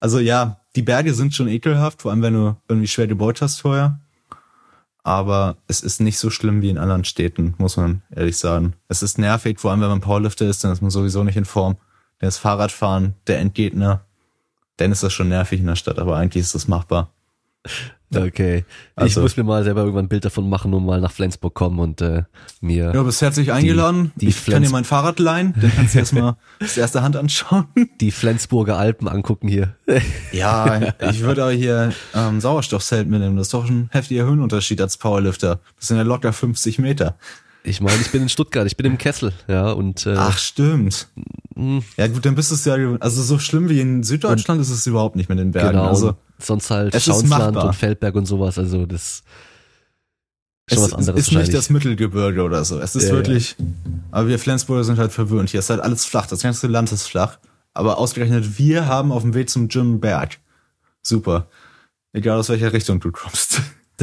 Also ja, die Berge sind schon ekelhaft, vor allem wenn du irgendwie schwer gebaut hast vorher. Aber es ist nicht so schlimm wie in anderen Städten, muss man ehrlich sagen. Es ist nervig, vor allem wenn man Powerlifter ist, dann ist man sowieso nicht in Form. Dann ist Fahrradfahren der Endgegner. Dann ist das schon nervig in der Stadt, aber eigentlich ist das machbar. Okay. ich Also- muss mir mal selber irgendwann ein Bild davon machen und mal nach Flensburg kommen und äh, mir. Ja, bist herzlich eingeladen. die ich kann dir Flens- mein Fahrrad leihen, dann kannst du erstmal aus erster Hand anschauen. die Flensburger Alpen angucken hier. [LAUGHS] Ja, ich würde aber hier ähm, Sauerstoffzelt mitnehmen. Das ist doch ein heftiger Höhenunterschied als Powerlifter. Das sind ja locker 50 Meter. Ich meine, ich bin in Stuttgart, ich bin im Kessel, ja, und äh, Ach, stimmt. mh, Ja gut, dann bist du es ja, gewöhnt. also so schlimm wie in Süddeutschland ist es überhaupt nicht mit den Bergen. genau, Also sonst halt es machbar. und Feldberg und sowas, also das ist schon es was anderes ist nicht das Mittelgebirge oder so. Es ist Ja, ja. wirklich, aber wir Flensburger sind halt verwöhnt. Hier ist halt alles flach. Das ganze Land ist flach. Aber ausgerechnet wir haben auf dem Weg zum Gym Berg. Super. Egal aus welcher Richtung du kommst. [LAUGHS]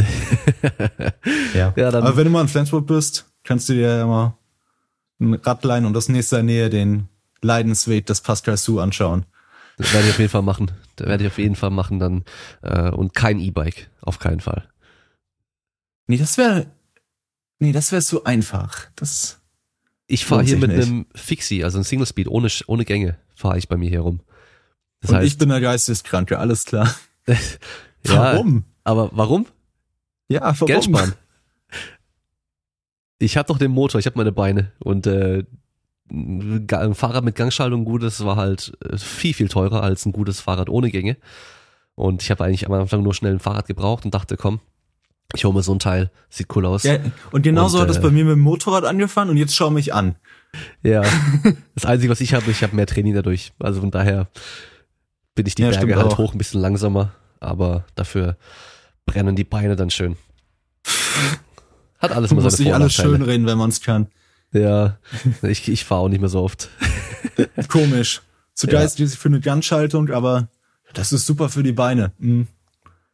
ja. ja dann Aber wenn du mal in Flensburg bist, kannst du dir ja mal ein Radlein und das nächste Nähe den Leidensweg des Pascal Su anschauen. Das werde ich auf jeden Fall machen. Werde ich auf jeden Fall machen dann. Äh, und kein E-Bike. Auf keinen Fall. Nee, das wäre. Nee, das wäre so einfach. Das. Ich fahre hier mit nicht. einem Fixie, also ein Single Speed, ohne, ohne Gänge, fahre ich bei mir hier rum. Das und heißt, ich bin der Geisteskranke, alles klar. [LAUGHS] ja, warum? Aber warum? Ja, warum? Geld sparen. Ich habe doch den Motor, ich habe meine Beine und äh, ein Fahrrad mit Gangschaltung gut, das war halt äh, viel, viel teurer als ein gutes Fahrrad ohne Gänge. Und ich habe eigentlich am Anfang nur schnell ein Fahrrad gebraucht und dachte, komm, ich hole mir so ein Teil, sieht cool aus. Ja, und genauso und, hat es äh, bei mir mit dem Motorrad angefangen und jetzt schau mich an. Ja, [LAUGHS] das Einzige, was ich habe, ich habe mehr Training dadurch. Also von daher bin ich die ja, Berge halt auch. hoch ein bisschen langsamer, aber dafür brennen die Beine dann schön. Hat alles mal seine Muss sich alles schön reden, wenn man es kann. Ja, ich, ich fahre auch nicht mehr so oft. [LAUGHS] Komisch. Zu geistig ja. für eine Ganzschaltung, aber das ist super für die Beine. Mhm.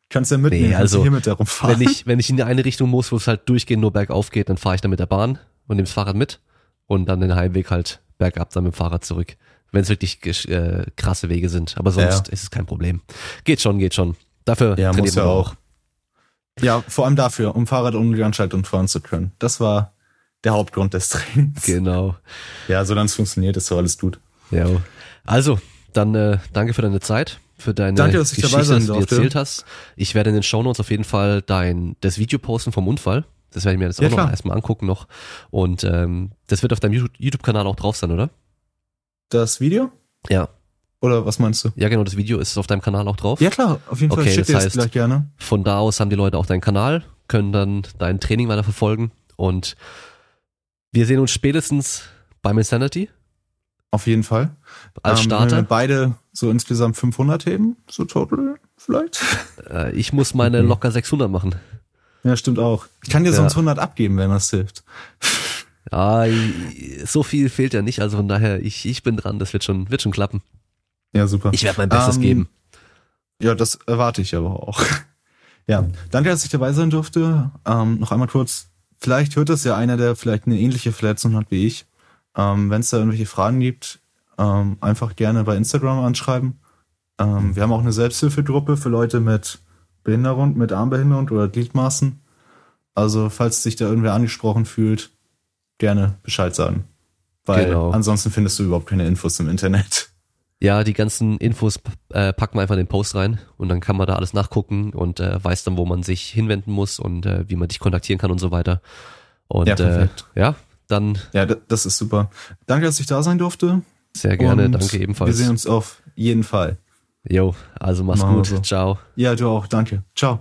Kannst ja mitnehmen, nee, also, hier mit der rumfahren. Wenn ich, wenn ich in die eine Richtung muss, wo es halt durchgehend nur bergauf geht, dann fahre ich dann mit der Bahn und nehme das Fahrrad mit und dann den Heimweg halt bergab dann mit dem Fahrrad zurück. Wenn es wirklich äh, krasse Wege sind. Aber sonst ja. ist es kein Problem. Geht schon, geht schon. Dafür ja, muss ja auch. Ja, vor allem dafür, um Fahrrad ohne Ganzschaltung fahren zu können. Das war der Hauptgrund des Trainings. Genau. Ja, solange es funktioniert, ist so alles gut. Ja. Also, dann äh, danke für deine Zeit, für deine danke, dass ich Geschichte, dabei sein dass du erzählt hast. Ich werde in den Shownotes auf jeden Fall dein das Video posten vom Unfall. Das werde ich mir jetzt ja, auch klar. noch erstmal angucken noch. Und ähm, das wird auf deinem YouTube-Kanal auch drauf sein, oder? Das Video? Ja. Oder was meinst du? Ja, genau, das Video ist auf deinem Kanal auch drauf. Ja, klar, auf jeden Fall. Okay, Schick das heißt, gleich gerne. Von da aus haben die Leute auch deinen Kanal, können dann dein Training weiter verfolgen und wir sehen uns spätestens beim Insanity. Auf jeden Fall. Als ähm, Starter. wir beide so insgesamt 500 heben, so total vielleicht. Äh, ich muss meine locker 600 machen. Ja, stimmt auch. Ich kann dir ja. sonst 100 abgeben, wenn das hilft. Ja, so viel fehlt ja nicht, also von daher, ich, ich bin dran, das wird schon, wird schon klappen. Ja, super. Ich werde mein Bestes ähm, geben. Ja, das erwarte ich aber auch. [LAUGHS] Ja, danke, dass ich dabei sein durfte. Ähm, noch einmal kurz Vielleicht hört das ja einer, der vielleicht eine ähnliche Verletzung hat wie ich. Ähm, Wenn es da irgendwelche Fragen gibt, ähm, einfach gerne bei Instagram anschreiben. Ähm, wir haben auch eine Selbsthilfegruppe für Leute mit Behinderung, mit Armbehinderung oder Gliedmaßen. Also, falls sich da irgendwer angesprochen fühlt, gerne Bescheid sagen. Weil genau. ansonsten findest du überhaupt keine Infos im Internet. Ja, die ganzen Infos äh, packen wir einfach in den Post rein und dann kann man da alles nachgucken und äh, weiß dann, wo man sich hinwenden muss und äh, wie man dich kontaktieren kann und so weiter. Und ja, perfekt. Äh, ja, dann. Ja, das ist super. Danke, dass ich da sein durfte. Sehr gerne, danke ebenfalls. Wir sehen uns auf jeden Fall. Jo, also mach's Machen gut. So. Ciao. Ja, du auch. Danke. Ciao.